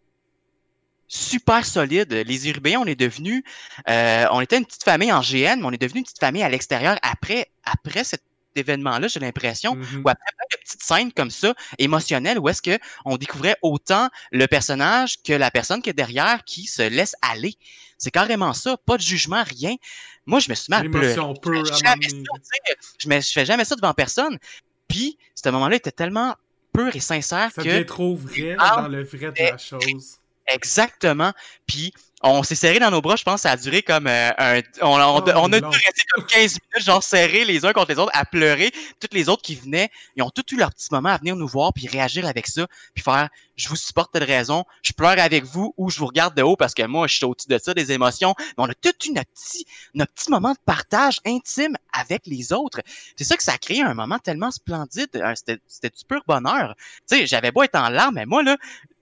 super solides. Les Urbains, on est devenu, euh, on était une petite famille en GN, mais on est devenu une petite famille à l'extérieur après, après cette événement-là, j'ai l'impression, mm-hmm. ou après de petites scènes comme ça, émotionnelles, où est-ce que on découvrait autant le personnage que la personne qui est derrière qui se laisse aller. C'est carrément ça, pas de jugement, rien. Moi, je me suis mis à pleurer. Je, fais fais jamais ça devant personne. Puis, ce moment-là était tellement pur et sincère ça que... Ça devient trop vrai dans le vrai de la chose. Exactement. Puis on s'est serré dans nos bras, je pense, ça a duré comme euh, un. On, on, oh, on a dû rester comme 15 minutes, genre serrés les uns contre les autres, à pleurer. Toutes les autres qui venaient, ils ont tous eu leur petit moment à venir nous voir, puis réagir avec ça, puis faire Je vous supporte de raison, je pleure avec vous ou je vous regarde de haut parce que moi, je suis au-dessus de ça, des émotions. Mais on a tout eu notre petit, notre petit moment de partage intime avec les autres. C'est ça que ça a créé un moment tellement splendide. C'était du pur bonheur. Tu sais, j'avais beau être en larmes, mais moi, là,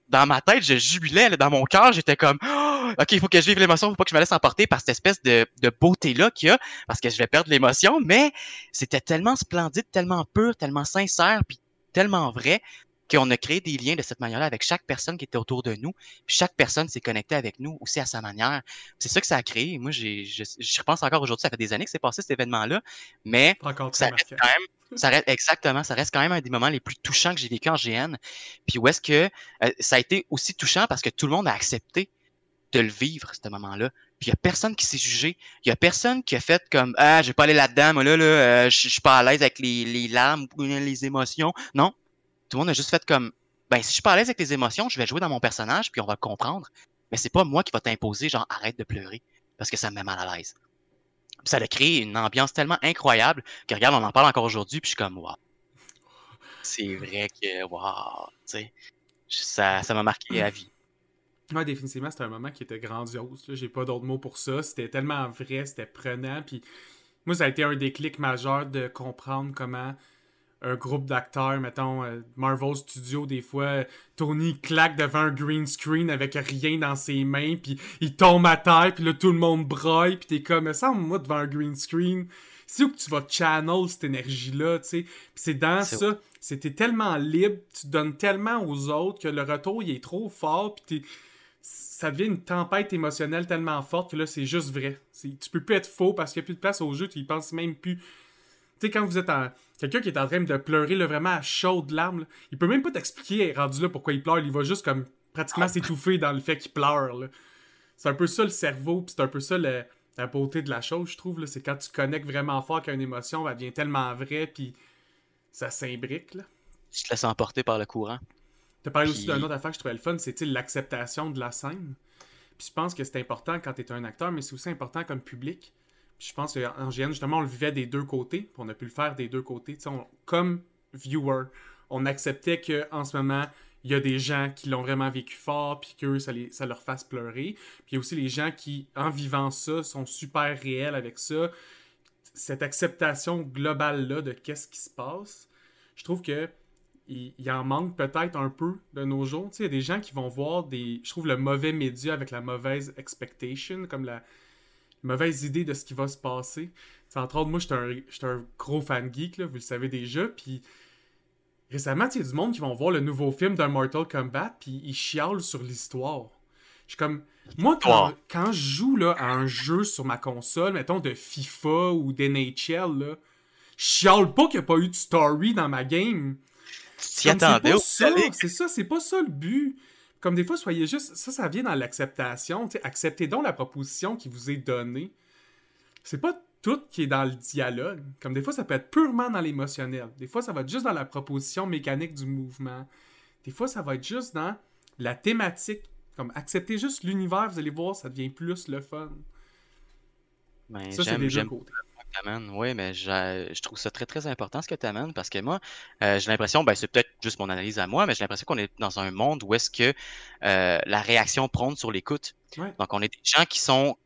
dans ma tête, je jubilais, dans mon cœur, j'étais comme oh, OK, il faut que je vive l'émotion, faut pas que je me laisse emporter par cette espèce de, de beauté-là qu'il y a, parce que je vais perdre l'émotion, mais c'était tellement splendide, tellement pur, tellement sincère, puis tellement vrai qu'on a créé des liens de cette manière-là avec chaque personne qui était autour de nous. Puis chaque personne s'est connectée avec nous aussi à sa manière. C'est ça que ça a créé. Moi, je, je repense encore aujourd'hui, ça fait des années que c'est passé cet événement-là, mais ça reste quand même, ça exactement, ça reste quand même un des moments les plus touchants que j'ai vécu en GN. Puis où est-ce que euh, ça a été aussi touchant parce que tout le monde a accepté de le vivre, ce moment-là. Puis il y a personne qui s'est jugé. Il y a personne qui a fait comme Ah, je vais pas aller là-dedans, moi là, euh, je suis pas à l'aise avec les, larmes ou les émotions. Non, tout le monde a juste fait comme, ben, si je suis pas à l'aise avec les émotions, je vais jouer dans mon personnage, puis on va comprendre. Mais c'est pas moi qui va t'imposer, genre, arrête de pleurer, parce que ça me met mal à l'aise. Ça a créé une ambiance tellement incroyable que, regarde, on en parle encore aujourd'hui, puis je suis comme, waouh. C'est vrai que, waouh, tu sais, ça, m'a marqué à vie. Ouais, définitivement, c'était un moment qui était grandiose. J'ai pas d'autres mots pour ça. C'était tellement vrai, c'était prenant. Puis moi, ça a été un déclic majeur de comprendre comment un groupe d'acteurs, mettons, euh, Marvel Studios, des fois, Tony claque devant un green screen avec rien dans ses mains, puis il tombe à terre, puis là, tout le monde braille, puis t'es comme, ça, moi, devant un green screen, c'est où que tu vas channel cette énergie-là, tu sais? Puis c'est dans ça, c'était tellement libre, tu donnes tellement aux autres que le retour, il est trop fort, puis ça devient une tempête émotionnelle tellement forte que là, c'est juste vrai. Tu peux plus être faux parce qu'il n'y a plus de place au jeu, tu y penses même plus. Tu sais, quand vous êtes en Quelqu'un qui est en train de pleurer là, vraiment à chaudes larmes, il peut même pas t'expliquer rendu là pourquoi il pleure, il va juste comme pratiquement ah. s'étouffer dans le fait qu'il pleure. C'est un peu ça le cerveau, puis c'est un peu ça la beauté de la chose, je trouve. C'est quand tu connectes vraiment fort qu'une émotion, elle devient tellement vraie, puis ça s'imbrique. Tu te laisses emporter par le courant. Tu as parlé aussi d'une autre affaire que je trouvais le fun, c'est l'acceptation de la scène. Puis je pense que c'est important quand tu es un acteur, mais c'est aussi important comme public je pense qu'en GN, justement, on le vivait des deux côtés. on a pu le faire des deux côtés. comme viewer, on acceptait qu'en ce moment, il y a des gens qui l'ont vraiment vécu fort, puis que ça, ça leur fasse pleurer. Puis il y a aussi les gens qui, en vivant ça, sont super réels avec ça. Cette acceptation globale-là de qu'est-ce qui se passe, je trouve que il, en manque peut-être un peu de nos jours. Il y a des gens qui vont voir des, je trouve, le mauvais média avec la mauvaise expectation, comme la, mauvaise idée de ce qui va se passer. entre autres, moi, je suis un, gros fan geek, là, vous le savez déjà, puis récemment, il y a du monde qui vont voir le nouveau film d'un Mortal Kombat, puis ils chialent sur l'histoire. Je suis comme... Moi, quand, quand, je joue là, à un jeu sur ma console, mettons de FIFA ou d'NHL, là, je chiale pas qu'il n'y a pas eu de story dans ma game. Tu attendais C'est ça, c'est pas ça le but. Comme des fois, soyez juste. Ça, ça vient dans l'acceptation. Acceptez donc la proposition qui vous est donnée. C'est pas tout qui est dans le dialogue. Comme des fois, ça peut être purement dans l'émotionnel. Des fois, ça va être juste dans la proposition mécanique du mouvement. Des fois, ça va être juste dans la thématique. Comme accepter juste l'univers, vous allez voir, ça devient plus le fun. Ben, Ça, c'est des deux côtés. T'amènes. Oui, mais je, je trouve ça très, très important ce que tu amènes parce que moi, euh, j'ai l'impression, ben, c'est peut-être juste mon analyse à moi, mais j'ai l'impression qu'on est dans un monde où est-ce que euh, la réaction prône sur l'écoute. Ouais. Donc, on est des gens qui sont.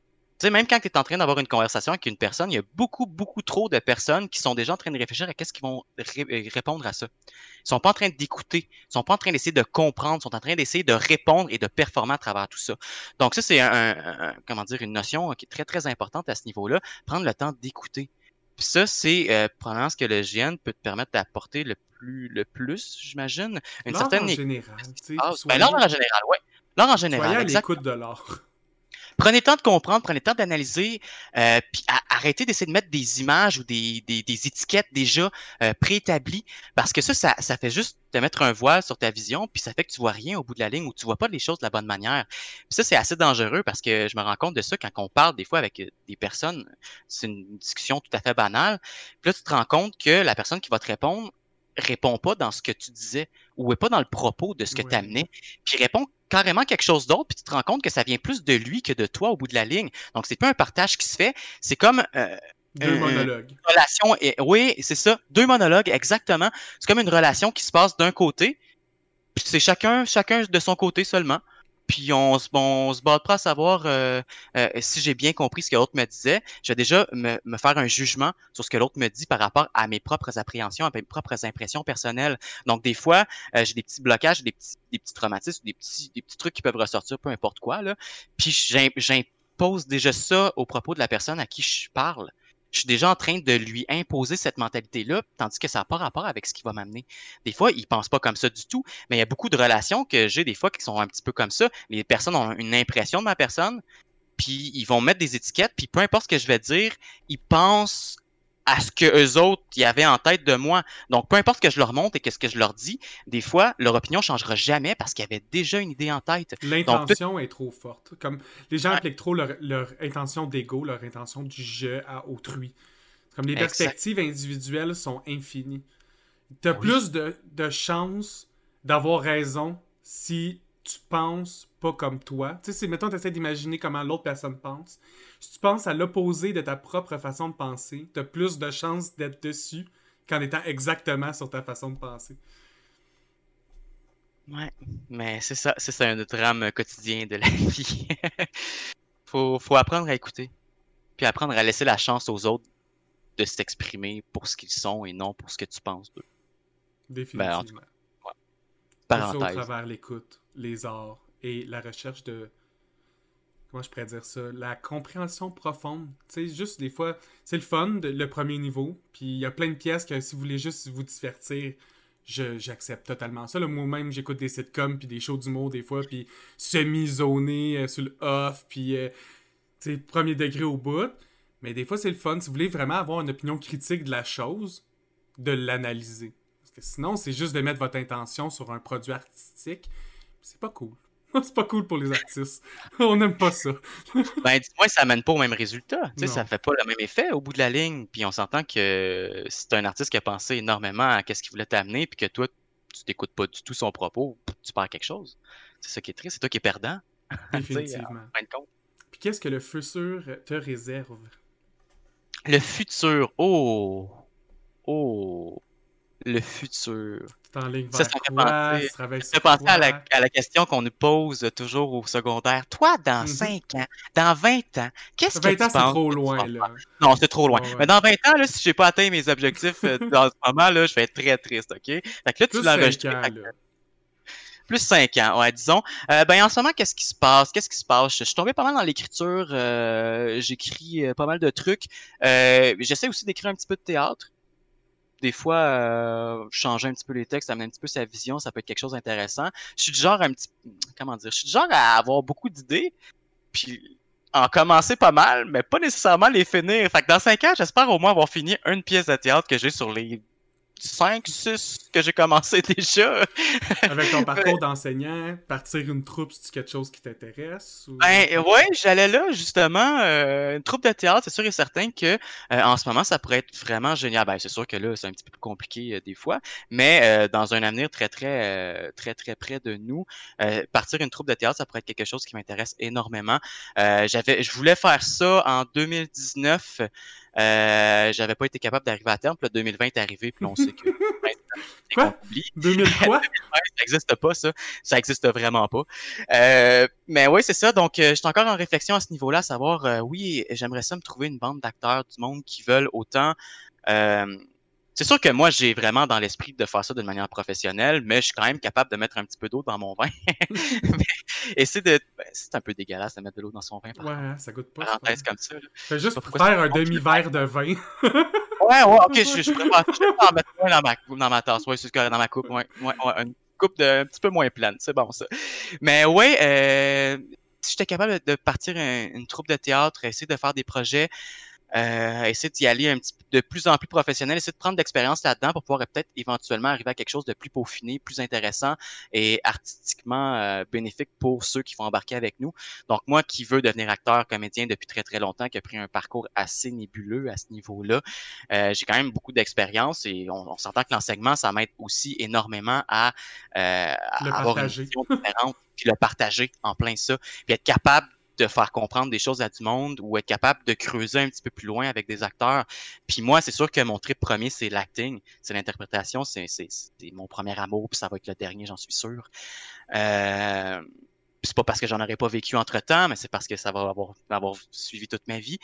Tu sais, même quand tu es en train d'avoir une conversation avec une personne, il y a beaucoup, beaucoup trop de personnes qui sont déjà en train de réfléchir à qu'est-ce qu'ils vont ré- euh, répondre à ça. Ils sont pas en train d'écouter, ils sont pas en train d'essayer de comprendre, ils sont en train d'essayer de répondre et de performer à travers tout ça. Donc, ça, c'est un, un- un- comment dire, une notion qui est très, très importante à ce niveau-là, prendre le temps d'écouter. Puis ça, c'est euh, probablement ce que le GN peut te permettre d'apporter le plus, le plus, j'imagine. Une certaine en général, Ah, ben, soyez- l'art en général, oui. L'art en soyez général, à exact. l'écoute de l'art. Prenez le temps de comprendre, prenez le temps d'analyser, euh, puis arrêtez d'essayer de mettre des images ou des, des, des étiquettes déjà euh, préétablies, parce que ça, ça, ça fait juste te mettre un voile sur ta vision, puis ça fait que tu vois rien au bout de la ligne ou tu vois pas les choses de la bonne manière. Puis ça, c'est assez dangereux parce que je me rends compte de ça quand on parle des fois avec euh, des personnes, c'est une discussion tout à fait banale, puis là, tu te rends compte que la personne qui va te répondre répond pas dans ce que tu disais ou est pas dans le propos de ce que Ouais. tu amenais, puis répond carrément quelque chose d'autre, puis tu te rends compte que ça vient plus de lui que de toi au bout de la ligne. Donc, c'est pas un partage qui se fait, c'est comme euh, Deux Euh, monologues. une relation. Et, oui, c'est ça, deux monologues, exactement. C'est comme une relation qui se passe d'un côté, puis c'est chacun, chacun de son côté seulement. Puis on, se- bon, on se bat pas à savoir euh, euh, si j'ai bien compris ce que l'autre me disait. Je vais déjà me, me faire un jugement sur ce que l'autre me dit par rapport à mes propres appréhensions, à mes propres impressions personnelles. Donc des fois, euh, j'ai des petits blocages, des petits, des petits traumatismes, des petits, des petits trucs qui peuvent ressortir, peu importe quoi. Là. Puis j'im- j'impose déjà ça au propos de la personne à qui je parle. Je suis déjà en train de lui imposer cette mentalité-là, tandis que ça n'a pas rapport avec ce qui va m'amener. Des fois, il pense pas comme ça du tout, mais il y a beaucoup de relations que j'ai des fois qui sont un petit peu comme ça. Les personnes ont une impression de ma personne, puis ils vont mettre des étiquettes, puis peu importe ce que je vais dire, ils pensent à ce que eux autres y avaient en tête de moi. Donc, peu importe ce que je leur montre et qu'est-ce que je leur dis, des fois, leur opinion changera jamais parce qu'ils avaient déjà une idée en tête. L'intention est trop forte. Comme les gens appliquent trop leur, leur intention d'ego, leur intention du je à autrui. Comme les Exact. perspectives individuelles sont infinies. T'as Oui. plus de, de chances d'avoir raison si tu penses pas comme toi. Tu sais, si mettons, tu essaies d'imaginer comment l'autre personne pense. Si tu penses à l'opposé de ta propre façon de penser, t'as plus de chances d'être dessus qu'en étant exactement sur ta façon de penser. Ouais, mais c'est ça, c'est ça un drame quotidien de la vie. faut, faut apprendre à écouter, puis apprendre à laisser la chance aux autres de s'exprimer pour ce qu'ils sont et non pour ce que tu penses d'eux. Définitivement. en tout ça au Parenthèse. travers l'écoute, les arts et la recherche de. Comment je pourrais dire ça La compréhension profonde. Tu sais, juste des fois, c'est le fun, le premier niveau. Puis il y a plein de pièces que si vous voulez juste vous divertir, j'accepte totalement ça. Moi-même, j'écoute des sitcoms puis des shows d'humour des fois, puis semi-zoné euh, sur le off, puis euh, sais, premier degré au bout. Mais des fois, c'est le fun. Si vous voulez vraiment avoir une opinion critique de la chose, de l'analyser. Parce que sinon, c'est juste de mettre votre intention sur un produit artistique. C'est pas cool. c'est pas cool pour les artistes. On n'aime pas ça. Ben, dis-moi, ça mène pas au même résultat. Tu sais, ça fait pas le même effet au bout de la ligne. Puis on s'entend que si t'es un artiste qui a pensé énormément à qu'est-ce qu'il voulait t'amener, puis que toi, tu t'écoutes pas du tout son propos, tu perds quelque chose. C'est ça qui est triste, c'est toi qui es perdant. Définitivement. en fin de compte. Puis qu'est-ce que le futur te réserve? Le futur, oh, oh, le futur. Tu t'enlignes Ça, vers ça fait quoi? penser- Tu travailles sur pensais à la, à la question qu'on nous pose toujours au secondaire. Toi, dans Mhm. 5 ans, dans 20 ans, qu'est-ce que 20 tu ans, c'est trop tu loin, là. Non, c'est trop loin. Ouais. Mais dans 20 ans, là, si j'ai pas atteint mes objectifs euh, dans ce moment, là, je vais être très triste, OK? Fait que là, tu Plus l'as 5 enregistré. ans, fait que- là. Plus 5 ans, ouais, disons. Euh, ben, en ce moment, qu'est-ce qui se passe? Qu'est-ce qui se passe? Je suis tombé pas mal dans l'écriture. euh, J'écris pas mal de trucs. Euh, J'essaie aussi d'écrire un petit peu de théâtre. Des fois, euh, changer un petit peu les textes, amener un petit peu sa vision, ça peut être quelque chose d'intéressant. Je suis du genre un petit... Comment dire? Je suis du genre à avoir beaucoup d'idées, puis en commencer pas mal, mais pas nécessairement les finir. Fait que dans 5 ans, j'espère au moins avoir fini une pièce de théâtre que j'ai sur les 5, 6 que j'ai commencé déjà. Avec ton parcours d'enseignant, partir une troupe, c'est quelque chose qui t'intéresse? Ben ouais, j'allais là justement. Euh, une troupe de théâtre, c'est sûr et certain que euh, en ce moment, ça pourrait être vraiment génial. Ben, c'est sûr que là, c'est un petit peu plus compliqué euh, des fois, mais dans un avenir très, très, très, très près de nous, partir une troupe de théâtre, ça pourrait être quelque chose qui m'intéresse énormément. j'avais, je voulais faire ça en 2019. Euh, j'avais pas été capable d'arriver à terme. Puis là, 2020 est arrivé, puis on sait que. quoi? 2000 quoi? ça n'existe pas, ça. Ça n'existe vraiment pas. Euh, mais oui, c'est ça. Donc, euh, je suis encore en réflexion à ce niveau-là, à savoir, euh, oui, j'aimerais ça me trouver une bande d'acteurs du monde qui veulent autant c'est sûr que moi, j'ai vraiment dans l'esprit de faire ça d'une manière professionnelle, mais je suis quand même capable de mettre un petit peu d'eau dans mon vin. et c'est de, ben, c'est un peu dégueulasse de mettre de l'eau dans son vin. ouais, ça goûte pas. Parenthèse comme ça. Fais juste faire un demi-verre de vin. ouais, ouais, ok, je, je, préfère, je en mettre un dans ma, dans ma tasse, ouais, c'est dans ma coupe, ouais, ouais, ouais, une coupe de, un petit peu moins pleine, c'est bon ça. Mais ouais, euh, si j'étais capable de partir une troupe de théâtre, essayer de faire des projets, euh, essayer d'y aller un petit de plus en plus professionnel, essayer de prendre de l'expérience là-dedans pour pouvoir peut-être éventuellement arriver à quelque chose de plus peaufiné, plus intéressant et artistiquement euh, bénéfique pour ceux qui vont embarquer avec nous. Donc moi qui veux devenir acteur, comédien depuis très très longtemps, qui a pris un parcours assez nébuleux à ce niveau-là, euh, j'ai quand même beaucoup d'expérience et on, s'entend que l'enseignement, ça m'aide aussi énormément à, euh, avoir une vision différente puis le partager en plein ça, puis être capable de faire comprendre des choses à du monde ou être capable de creuser un petit peu plus loin avec des acteurs. Puis moi, c'est sûr que mon trip premier, c'est l'acting, c'est l'interprétation, c'est mon premier amour, puis ça va être le dernier, j'en suis sûr. Euh, c'est pas parce que j'en aurais pas vécu entre temps, mais c'est parce que ça va avoir, suivi toute ma vie.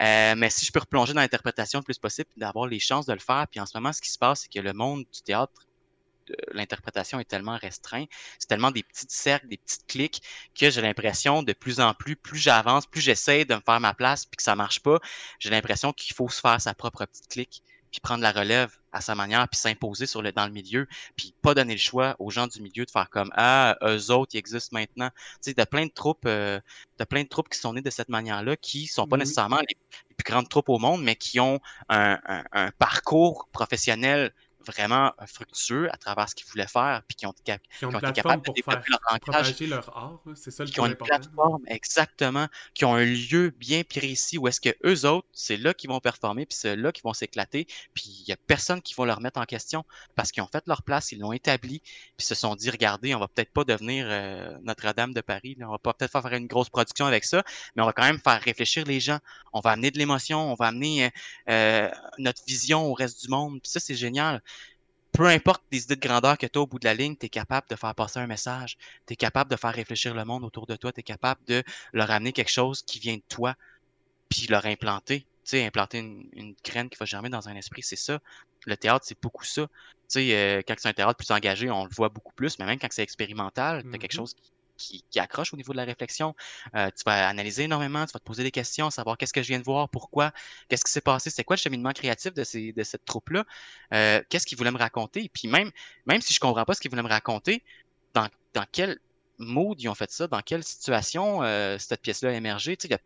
Euh, mais si je peux replonger dans l'interprétation le plus possible, d'avoir les chances de le faire, puis en ce moment, ce qui se passe, c'est que le monde du théâtre l'interprétation est tellement restreint, c'est tellement des petits cercles, des petites clics que j'ai l'impression de plus en plus, plus j'avance, plus j'essaie de me faire ma place puis que ça marche pas, j'ai l'impression qu'il faut se faire sa propre petite clique puis prendre la relève à sa manière, puis s'imposer sur le dans le milieu, puis pas donner le choix aux gens du milieu de faire comme ah eux autres ils existent maintenant. Tu sais, t'as plein de troupes, euh, t'as plein de troupes qui sont nées de cette manière-là, qui sont pas nécessairement les, plus grandes troupes au monde, mais qui ont un, un parcours professionnel vraiment fructueux à travers ce qu'ils voulaient faire, puis qui ont, qui ont, été capables de développer leur ancrage. leur art, c'est ça le Qui ont une plateforme, exactement, qui ont un lieu bien précis où est-ce que eux autres, c'est là qu'ils vont performer, puis c'est là qu'ils vont s'éclater, puis il y a personne qui va leur mettre en question parce qu'ils ont fait leur place, ils l'ont établi, puis se sont dit, regardez, on va peut-être pas devenir euh, Notre-Dame de Paris, là, on va pas peut-être faire une grosse production avec ça, mais on va quand même faire réfléchir les gens, on va amener de l'émotion, on va amener euh, euh notre vision au reste du monde, puis ça c'est génial peu importe les idées de grandeur que tu as au bout de la ligne, tu es capable de faire passer un message, tu es capable de faire réfléchir le monde autour de toi, tu es capable de leur amener quelque chose qui vient de toi, puis leur implanter. Tu sais, implanter une, graine qui va germer dans un esprit, c'est ça. Le théâtre, c'est beaucoup ça. Tu sais, euh, quand c'est un théâtre plus engagé, on le voit beaucoup plus, mais même quand c'est expérimental, tu as quelque mm-hmm. chose qui qui, accroche au niveau de la réflexion. Euh, tu vas analyser énormément, tu vas te poser des questions, savoir qu'est-ce que je viens de voir, pourquoi, qu'est-ce qui s'est passé, c'est quoi le cheminement créatif de, ces, de cette troupe-là, euh, qu'est-ce qu'il voulait me raconter. Puis même, même si je comprends pas ce qu'il voulait me raconter, dans, dans quel mood ils ont fait ça, dans quelle situation euh, cette pièce-là a émergé, tu sais,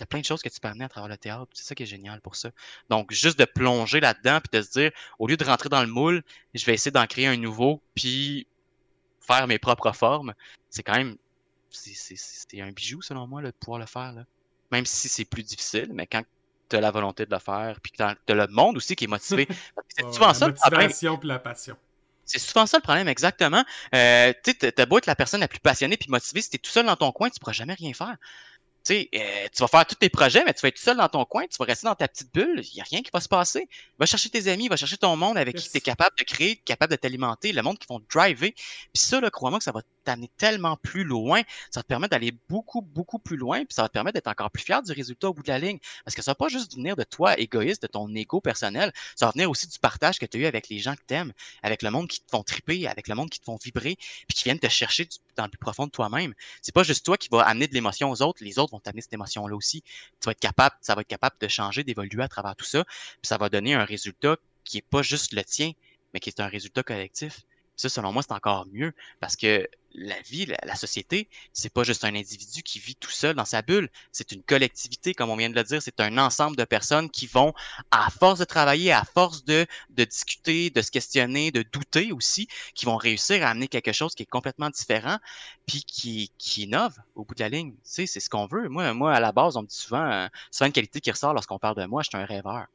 T'as plein de choses que tu peux amener à travers le théâtre. C'est ça qui est génial pour ça. Donc, juste de plonger là-dedans, puis de se dire, au lieu de rentrer dans le moule, je vais essayer d'en créer un nouveau, puis faire mes propres formes, c'est quand même c'est un bijou selon moi de pouvoir le faire. Là. Même si c'est plus difficile, mais quand tu as la volonté de le faire, puis que tu as le monde aussi qui est motivé. C'est souvent ça motivation le la passion. C'est souvent ça le problème, exactement. Euh, tu as beau être la personne la plus passionnée puis motivée, si tu es tout seul dans ton coin, tu pourras jamais rien faire. Tu sais, euh, tu vas faire tous tes projets, mais tu vas être seul dans ton coin, tu vas rester dans ta petite bulle, il n'y a rien qui va se passer. Va chercher tes amis, va chercher ton monde avec qui tu es capable de créer, capable de t'alimenter, le monde qui vont te driver. Puis ça, crois-moi que ça va t'amener tellement plus loin, ça te permettre d'aller beaucoup, beaucoup plus loin, puis ça va te permettre d'être encore plus fier du résultat au bout de la ligne. Parce que ça va pas juste venir de toi, égoïste, de ton ego personnel, ça va venir aussi du partage que tu as eu avec les gens que tu aimes, avec le monde qui te font triper, avec le monde qui te font vibrer, puis qui viennent te chercher dans le plus profond de toi-même. C'est pas juste toi qui va amener de l'émotion aux autres, les autres vont t'amener cette émotion-là aussi. Tu vas être capable, ça va être capable de changer, d'évoluer à travers tout ça. Puis ça va donner un résultat qui est pas juste le tien, mais qui est un résultat collectif. Ça, selon moi, c'est encore mieux parce que la vie, la, société, c'est pas juste un individu qui vit tout seul dans sa bulle, c'est une collectivité, comme on vient de le dire, c'est un ensemble de personnes qui vont, à force de travailler, à force de, discuter, de se questionner, de douter aussi, qui vont réussir à amener quelque chose qui est complètement différent, puis qui, qui innove au bout de la ligne. Tu sais, c'est ce qu'on veut. Moi, moi, à la base, on me dit souvent, euh, souvent une qualité qui ressort lorsqu'on parle de moi, je suis un rêveur.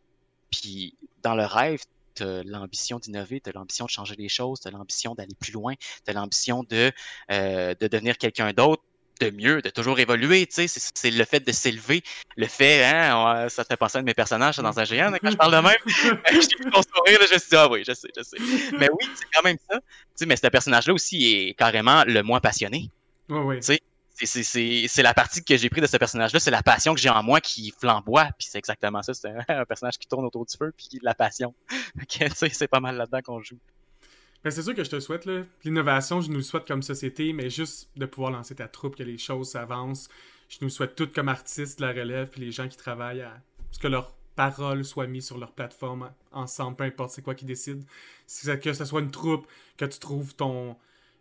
Puis dans le rêve, tu as l'ambition d'innover, tu as l'ambition de changer les choses, tu as l'ambition d'aller plus loin, tu as l'ambition de, euh, de devenir quelqu'un d'autre de mieux, de toujours évoluer, tu sais, c'est le fait de s'élever, le fait, hein, ça te fait penser à de mes personnages dans un géant, quand je parle de même, je suis sourire, je me suis dit, ah oui, je sais, je sais. Mais oui, c'est quand même ça, tu sais, mais ce personnage-là aussi est carrément le moins passionné. Oui, oui. Tu sais, c'est la partie que j'ai pris de ce personnage-là, c'est la passion que j'ai en moi qui flamboie, puis c'est exactement ça, c'est un, personnage qui tourne autour du feu, puis la passion. c'est pas mal là-dedans qu'on joue. Ben, c'est sûr que je te souhaite, l'innovation, je nous souhaite comme société, mais juste de pouvoir lancer ta troupe, que les choses s'avancent. Je nous souhaite toutes comme artistes la relève, puis les gens qui travaillent à ce que leurs paroles soient mises sur leur plateforme ensemble, peu importe c'est quoi qui décide. Que ce soit une troupe, que tu trouves ton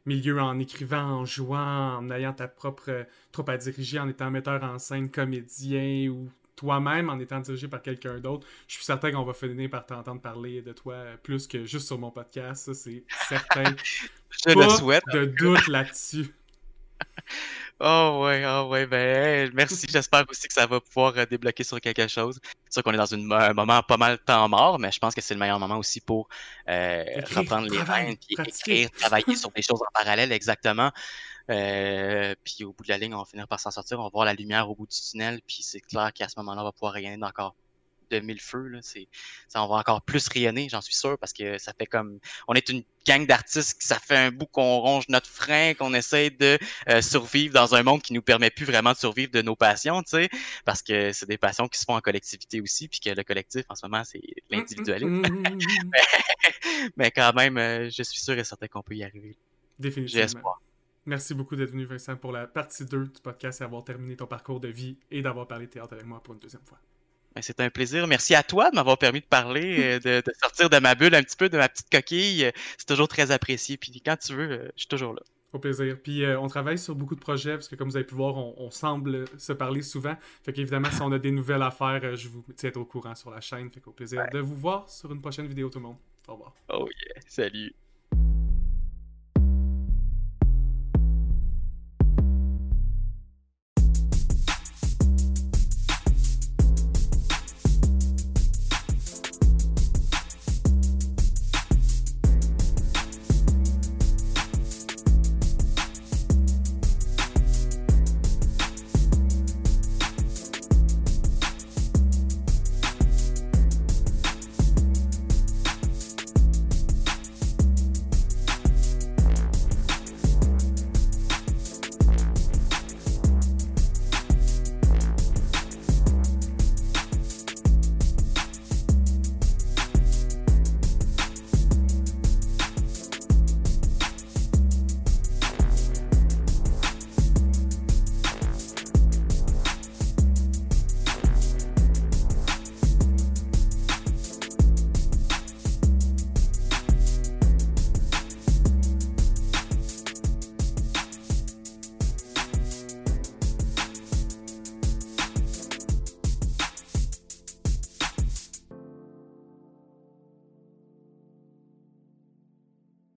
milieu en écrivant, en jouant, en ayant ta propre troupe à diriger, en étant metteur en scène, comédien ou toi-même en étant dirigé par quelqu'un d'autre, je suis certain qu'on va finir par t'entendre parler de toi plus que juste sur mon podcast. Ça, c'est certain. je le souhaite. de doute là-dessus. Oh ouais, oh ouais, ben merci. J'espère aussi que ça va pouvoir euh, débloquer sur quelque chose. C'est sûr qu'on est dans une, un moment pas mal temps mort, mais je pense que c'est le meilleur moment aussi pour euh, reprendre les rênes, puis écrire, travailler sur des choses en parallèle, exactement. Euh, puis au bout de la ligne, on va finir par s'en sortir. On va voir la lumière au bout du tunnel. Puis c'est clair qu'à ce moment-là, on va pouvoir rayonner encore de mille feux. Là. Ça, on va encore plus rayonner, j'en suis sûr, parce que ça fait comme. On est une gang d'artistes, ça fait un bout qu'on ronge notre frein, qu'on essaie de euh, survivre dans un monde qui nous permet plus vraiment de survivre de nos passions, tu sais, parce que c'est des passions qui se font en collectivité aussi, puis que le collectif, en ce moment, c'est l'individualisme. Mais quand même, euh, je suis sûr et certain qu'on peut y arriver. Définitivement. J'ai espoir. Merci beaucoup d'être venu, Vincent, pour la partie 2 du podcast et avoir terminé ton parcours de vie et d'avoir parlé théâtre avec moi pour une deuxième fois. Ben, c'est un plaisir. Merci à toi de m'avoir permis de parler, euh, de, sortir de ma bulle un petit peu, de ma petite coquille. C'est toujours très apprécié. Puis quand tu veux, euh, je suis toujours là. Au plaisir. Puis euh, on travaille sur beaucoup de projets parce que comme vous avez pu voir, on, semble se parler souvent. Fait qu'évidemment, si on a des nouvelles à faire, je vous tiens au courant sur la chaîne. Fait qu'au plaisir de vous voir sur une prochaine vidéo tout le monde. Au revoir. Oh yeah. Salut.